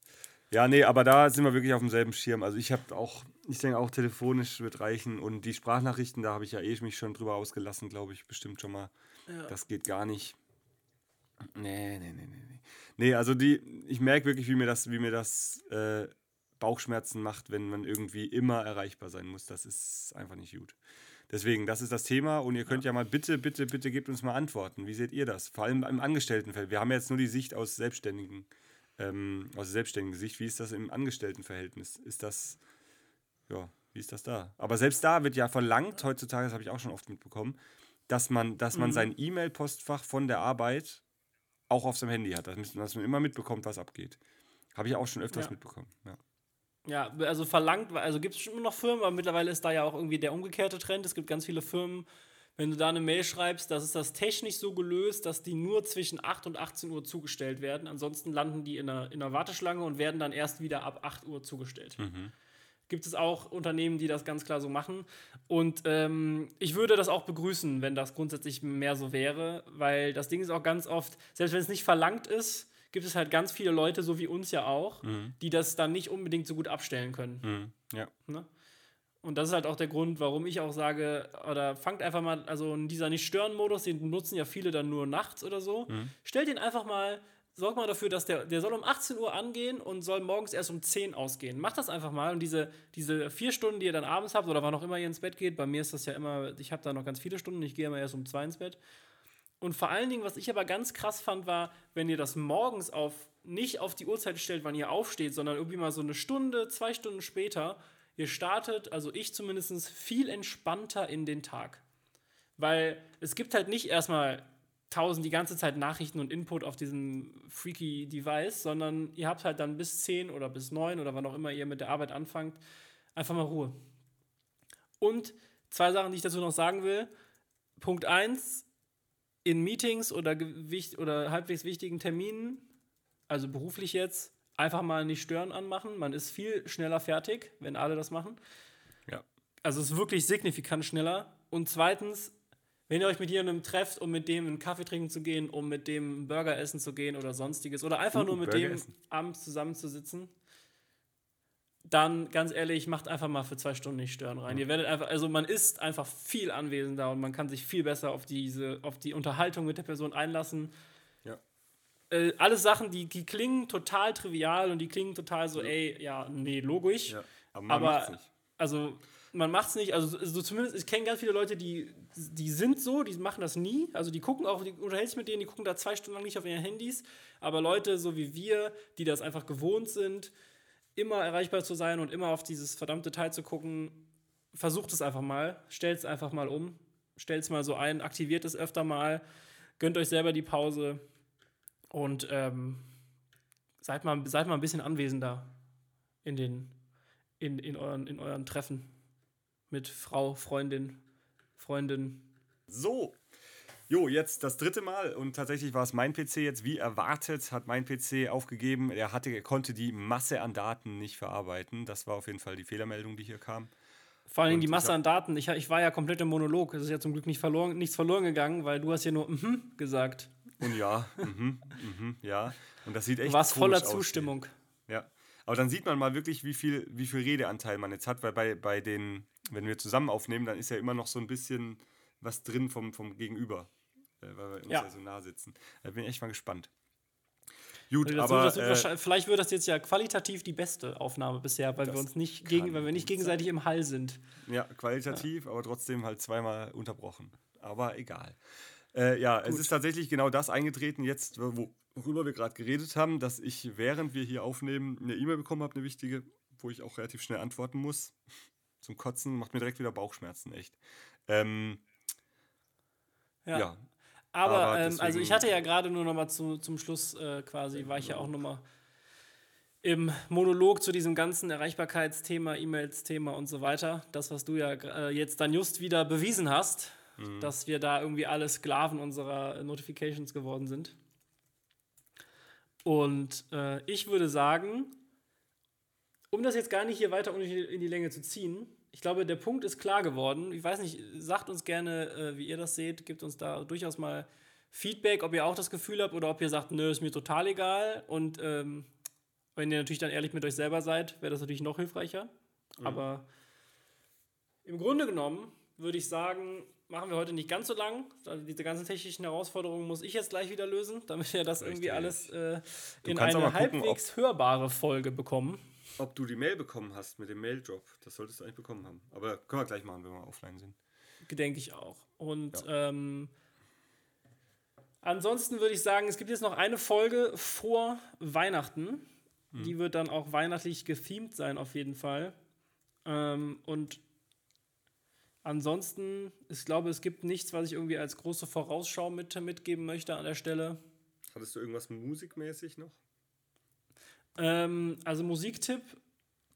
Ja, nee, aber da sind wir wirklich auf demselben Schirm. Also ich habe auch, ich denke auch telefonisch wird reichen und die Sprachnachrichten, da habe ich ja eh mich schon drüber ausgelassen, glaube ich, bestimmt schon mal. Ja. Das geht gar nicht. Nee, nee, nee, nee, nee. Also die, ich merke wirklich, wie mir das, wie mir das äh, Bauchschmerzen macht, wenn man irgendwie immer erreichbar sein muss. Das ist einfach nicht gut. Deswegen, das ist das Thema und ihr könnt ja, ja mal bitte, bitte, bitte gebt uns mal Antworten. Wie seht ihr das? Vor allem im Angestelltenfeld. Wir haben jetzt nur die Sicht aus Selbstständigen, ähm, aus der selbstständigen Sicht. Wie ist das im Angestelltenverhältnis? Ist das, ja, wie ist das da? Aber selbst da wird ja verlangt, heutzutage, das habe ich auch schon oft mitbekommen, dass man, dass man mhm. sein E-Mail-Postfach von der Arbeit auch auf seinem Handy hat, dass man immer mitbekommt, was abgeht. Habe ich auch schon öfters ja. mitbekommen. Ja. Ja, also verlangt, also gibt es immer noch Firmen, aber mittlerweile ist da ja auch irgendwie der umgekehrte Trend. Es gibt ganz viele Firmen, wenn du da eine Mail schreibst, das ist das technisch so gelöst, dass die nur zwischen 8 und 18 Uhr zugestellt werden. Ansonsten landen die in einer, in einer Warteschlange und werden dann erst wieder ab 8 Uhr zugestellt. Mhm. Gibt es auch Unternehmen, die das ganz klar so machen. Und ähm, ich würde das auch begrüßen, wenn das grundsätzlich mehr so wäre, weil das Ding ist auch ganz oft, selbst wenn es nicht verlangt ist, gibt es halt ganz viele Leute, so wie uns ja auch, mhm. die das dann nicht unbedingt so gut abstellen können. Mhm. Ja. Ne? Und das ist halt auch der Grund, warum ich auch sage, oder fangt einfach mal, also in dieser Nicht-Stören-Modus, den nutzen ja viele dann nur nachts oder so. Mhm. Stellt den einfach mal, sorgt mal dafür, dass der, der soll um 18 Uhr angehen und soll morgens erst um 10 ausgehen. Macht das einfach mal und diese, diese vier Stunden, die ihr dann abends habt oder wann auch immer ihr ins Bett geht, bei mir ist das ja immer, ich habe da noch ganz viele Stunden, ich gehe immer erst um 2 ins Bett. Und vor allen Dingen, was ich aber ganz krass fand, war, wenn ihr das morgens auf nicht auf die Uhrzeit stellt, wann ihr aufsteht, sondern irgendwie mal so eine Stunde, zwei Stunden später, ihr startet, also ich zumindest, viel entspannter in den Tag. Weil es gibt halt nicht erstmal tausend die ganze Zeit Nachrichten und Input auf diesem freaky Device, sondern ihr habt halt dann bis zehn oder bis neun oder wann auch immer ihr mit der Arbeit anfangt, einfach mal Ruhe. Und zwei Sachen, die ich dazu noch sagen will. Punkt eins, in Meetings oder, oder halbwegs wichtigen Terminen, also beruflich jetzt, einfach mal nicht stören anmachen. Man ist viel schneller fertig, wenn alle das machen. Ja. Also es ist wirklich signifikant schneller. Und zweitens, wenn ihr euch mit jemandem trefft, um mit dem einen Kaffee trinken zu gehen, um mit dem einen Burger essen zu gehen oder sonstiges, oder einfach uh, nur mit Burger dem essen. abends zusammenzusitzen, dann ganz ehrlich, macht einfach mal für zwei Stunden nicht stören rein. Mhm. Ihr werdet einfach, also man ist einfach viel anwesender und man kann sich viel besser auf diese, auf die Unterhaltung mit der Person einlassen. Äh, alles Sachen, die, die klingen total trivial und die klingen total so, ja. ey, ja, nee, logisch. Ja. Aber man aber, macht's nicht. Also man macht es nicht, also so zumindest, ich kenne ganz viele Leute, die, die sind so, die machen das nie. Also die gucken auch, die unterhältst mit denen, die gucken da zwei Stunden lang nicht auf ihren Handys. Aber Leute so wie wir, die das einfach gewohnt sind, immer erreichbar zu sein und immer auf dieses verdammte Teil zu gucken, versucht es einfach mal, stellt es einfach mal um, stellt es mal so ein, aktiviert es öfter mal, gönnt euch selber die Pause und ähm, seid, mal, seid mal ein bisschen anwesender in, den, in, in, euren, in euren Treffen mit Frau, Freundin, Freundin. So, Jo, jetzt das dritte Mal und tatsächlich war es mein PC jetzt wie erwartet, hat mein PC aufgegeben. Er, hatte, er konnte die Masse an Daten nicht verarbeiten. Das war auf jeden Fall die Fehlermeldung, die hier kam. Vor allem die Masse an Daten. Ich, ich war ja komplett im Monolog. Es ist ja zum Glück nicht verloren, nichts verloren gegangen, weil du hast ja nur mhm gesagt. Und ja, mhm, mhm, ja. Und das sieht echt warst voller Zustimmung. Ja. Aber dann sieht man mal wirklich, wie viel, wie viel Redeanteil man jetzt hat, weil bei, bei den, wenn wir zusammen aufnehmen, dann ist ja immer noch so ein bisschen was drin vom, vom Gegenüber. Äh, weil wir uns ja. ja so nah sitzen. Da bin ich echt mal gespannt. Gut, also aber wird äh, vielleicht wird das jetzt ja qualitativ die beste Aufnahme bisher, weil wir uns nicht gegen, weil wir nicht gegenseitig sein. im Hall sind. Ja, qualitativ, ja. aber trotzdem halt zweimal unterbrochen. Aber egal. Äh, ja, Gut. es ist tatsächlich genau das eingetreten, jetzt, worüber wir gerade geredet haben, dass ich, während wir hier aufnehmen, eine E-Mail bekommen habe, eine wichtige, wo ich auch relativ schnell antworten muss. Zum Kotzen macht mir direkt wieder Bauchschmerzen, echt. Ähm, ja. ja. Aber, Aber ähm, also ich hatte ja gerade nur noch mal zu, zum Schluss äh, quasi, war ich ja auch noch mal im Monolog zu diesem ganzen Erreichbarkeitsthema, E-Mails-Thema und so weiter. Das, was du ja äh, jetzt dann just wieder bewiesen hast, mhm. dass wir da irgendwie alle Sklaven unserer Notifications geworden sind. Und äh, ich würde sagen, um das jetzt gar nicht hier weiter in die Länge zu ziehen, ich glaube, der Punkt ist klar geworden. Ich weiß nicht, sagt uns gerne, äh, wie ihr das seht. Gebt uns da durchaus mal Feedback, ob ihr auch das Gefühl habt oder ob ihr sagt, nö, ist mir total egal. Und ähm, wenn ihr natürlich dann ehrlich mit euch selber seid, wäre das natürlich noch hilfreicher. Mhm. Aber im Grunde genommen würde ich sagen, machen wir heute nicht ganz so lang. Diese ganzen technischen Herausforderungen muss ich jetzt gleich wieder lösen, damit wir das Richtig. irgendwie alles äh, in eine halbwegs hörbare Folge bekommen. ob du die Mail bekommen hast mit dem Mail-Drop. Das solltest du eigentlich bekommen haben. Aber können wir gleich machen, wenn wir offline sind. Denke ich auch. Und ja. ähm, ansonsten würde ich sagen, es gibt jetzt noch eine Folge vor Weihnachten. Hm. Die wird dann auch weihnachtlich gethemed sein, auf jeden Fall. Ähm, und ansonsten, ich glaube, es gibt nichts, was ich irgendwie als große Vorausschau mit, mitgeben möchte an der Stelle. Hattest du irgendwas musikmäßig noch? Ähm, also Musiktipp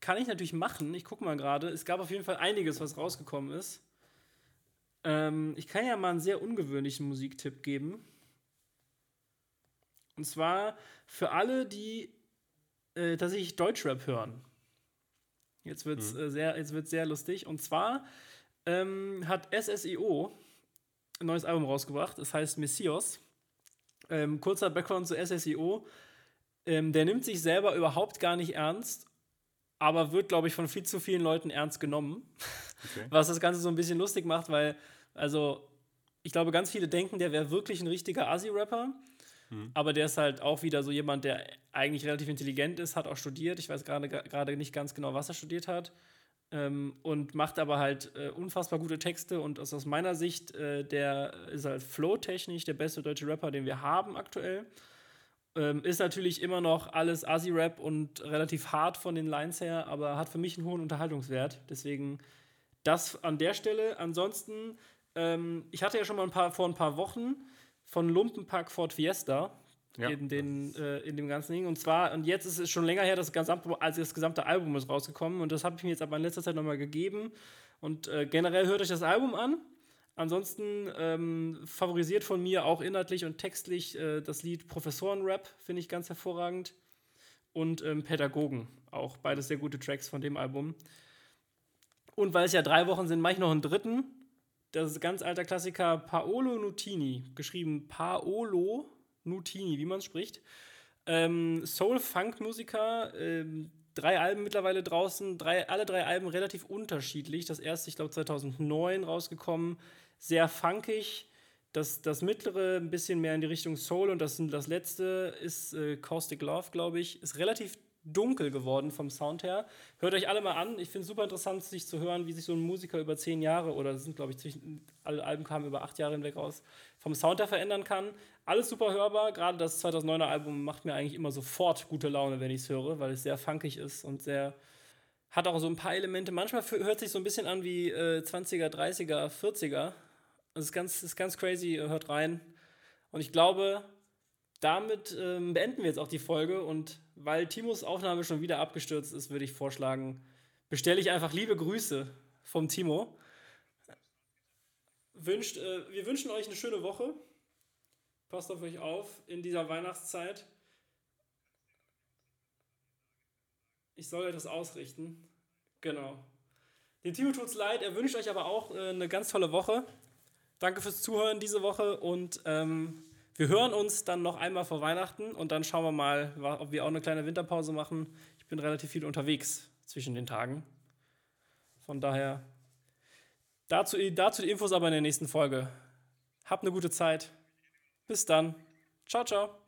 kann ich natürlich machen. Ich gucke mal gerade. Es gab auf jeden Fall einiges, was rausgekommen ist. Ähm, ich kann ja mal einen sehr ungewöhnlichen Musiktipp geben. Und zwar für alle, die äh, tatsächlich Deutschrap hören. Jetzt wird es mhm. äh, sehr, sehr lustig. Und zwar ähm, hat SSIO ein neues Album rausgebracht. Es heißt Messios. Ähm, kurzer Background zu SSIO. Ähm, der nimmt sich selber überhaupt gar nicht ernst, aber wird, glaube ich, von viel zu vielen Leuten ernst genommen. Okay. Was das Ganze so ein bisschen lustig macht, weil, also, ich glaube, ganz viele denken, der wäre wirklich ein richtiger Assi-Rapper. Mhm. Aber der ist halt auch wieder so jemand, der eigentlich relativ intelligent ist, hat auch studiert. Ich weiß gerade nicht ganz genau, was er studiert hat. Ähm, und macht aber halt äh, unfassbar gute Texte. Und aus, aus meiner Sicht, äh, der ist halt flow-technisch der beste deutsche Rapper, den wir haben aktuell. Ähm, ist natürlich immer noch alles Asi-Rap und relativ hart von den Lines her, aber hat für mich einen hohen Unterhaltungswert. Deswegen das an der Stelle. Ansonsten, ähm, ich hatte ja schon mal ein paar, vor ein paar Wochen von Lumpenpack Ford Fiesta ja. in, den, äh, in dem ganzen Ding. Und zwar, und jetzt ist es schon länger her, das gesamte, als das gesamte Album ist rausgekommen. Und das habe ich mir jetzt aber in letzter Zeit nochmal gegeben. Und äh, generell hört euch das Album an. Ansonsten ähm, favorisiert von mir auch inhaltlich und textlich äh, das Lied Professorenrap, finde ich ganz hervorragend. Und ähm, Pädagogen, auch beides sehr gute Tracks von dem Album. Und weil es ja drei Wochen sind, mache ich noch einen dritten. Das ist ein ganz alter Klassiker, Paolo Nutini, geschrieben Paolo Nutini, wie man es spricht. Ähm, Soul-Funk-Musiker, ähm, drei Alben mittlerweile draußen, drei, alle drei Alben relativ unterschiedlich. Das erste, ich glaube, 2009 rausgekommen sehr funkig. Das, das mittlere ein bisschen mehr in die Richtung Soul und das, das letzte ist äh, Caustic Love, glaube ich. Ist relativ dunkel geworden vom Sound her. Hört euch alle mal an. Ich finde es super interessant, sich zu hören, wie sich so ein Musiker über zehn Jahre oder sind, glaube ich, zwischen, alle Alben kamen über acht Jahre hinweg raus, vom Sound her verändern kann. Alles super hörbar. Gerade das 2009er Album macht mir eigentlich immer sofort gute Laune, wenn ich es höre, weil es sehr funkig ist und sehr hat auch so ein paar Elemente. Manchmal hört sich so ein bisschen an wie äh, 20er, 30er, 40er. Das ist ganz, ist ganz crazy, hört rein. Und ich glaube, damit ähm, beenden wir jetzt auch die Folge. Und weil Timos Aufnahme schon wieder abgestürzt ist, würde ich vorschlagen, bestelle ich einfach liebe Grüße vom Timo. Wünscht, äh, wir wünschen euch eine schöne Woche. Passt auf euch auf in dieser Weihnachtszeit. Ich soll das ausrichten. Genau. Den Timo tut's leid, er wünscht euch aber auch äh, eine ganz tolle Woche. Danke fürs Zuhören diese Woche und ähm, wir hören uns dann noch einmal vor Weihnachten und dann schauen wir mal, ob wir auch eine kleine Winterpause machen. Ich bin relativ viel unterwegs zwischen den Tagen. Von daher dazu, dazu die Infos aber in der nächsten Folge. Habt eine gute Zeit. Bis dann. Ciao, ciao.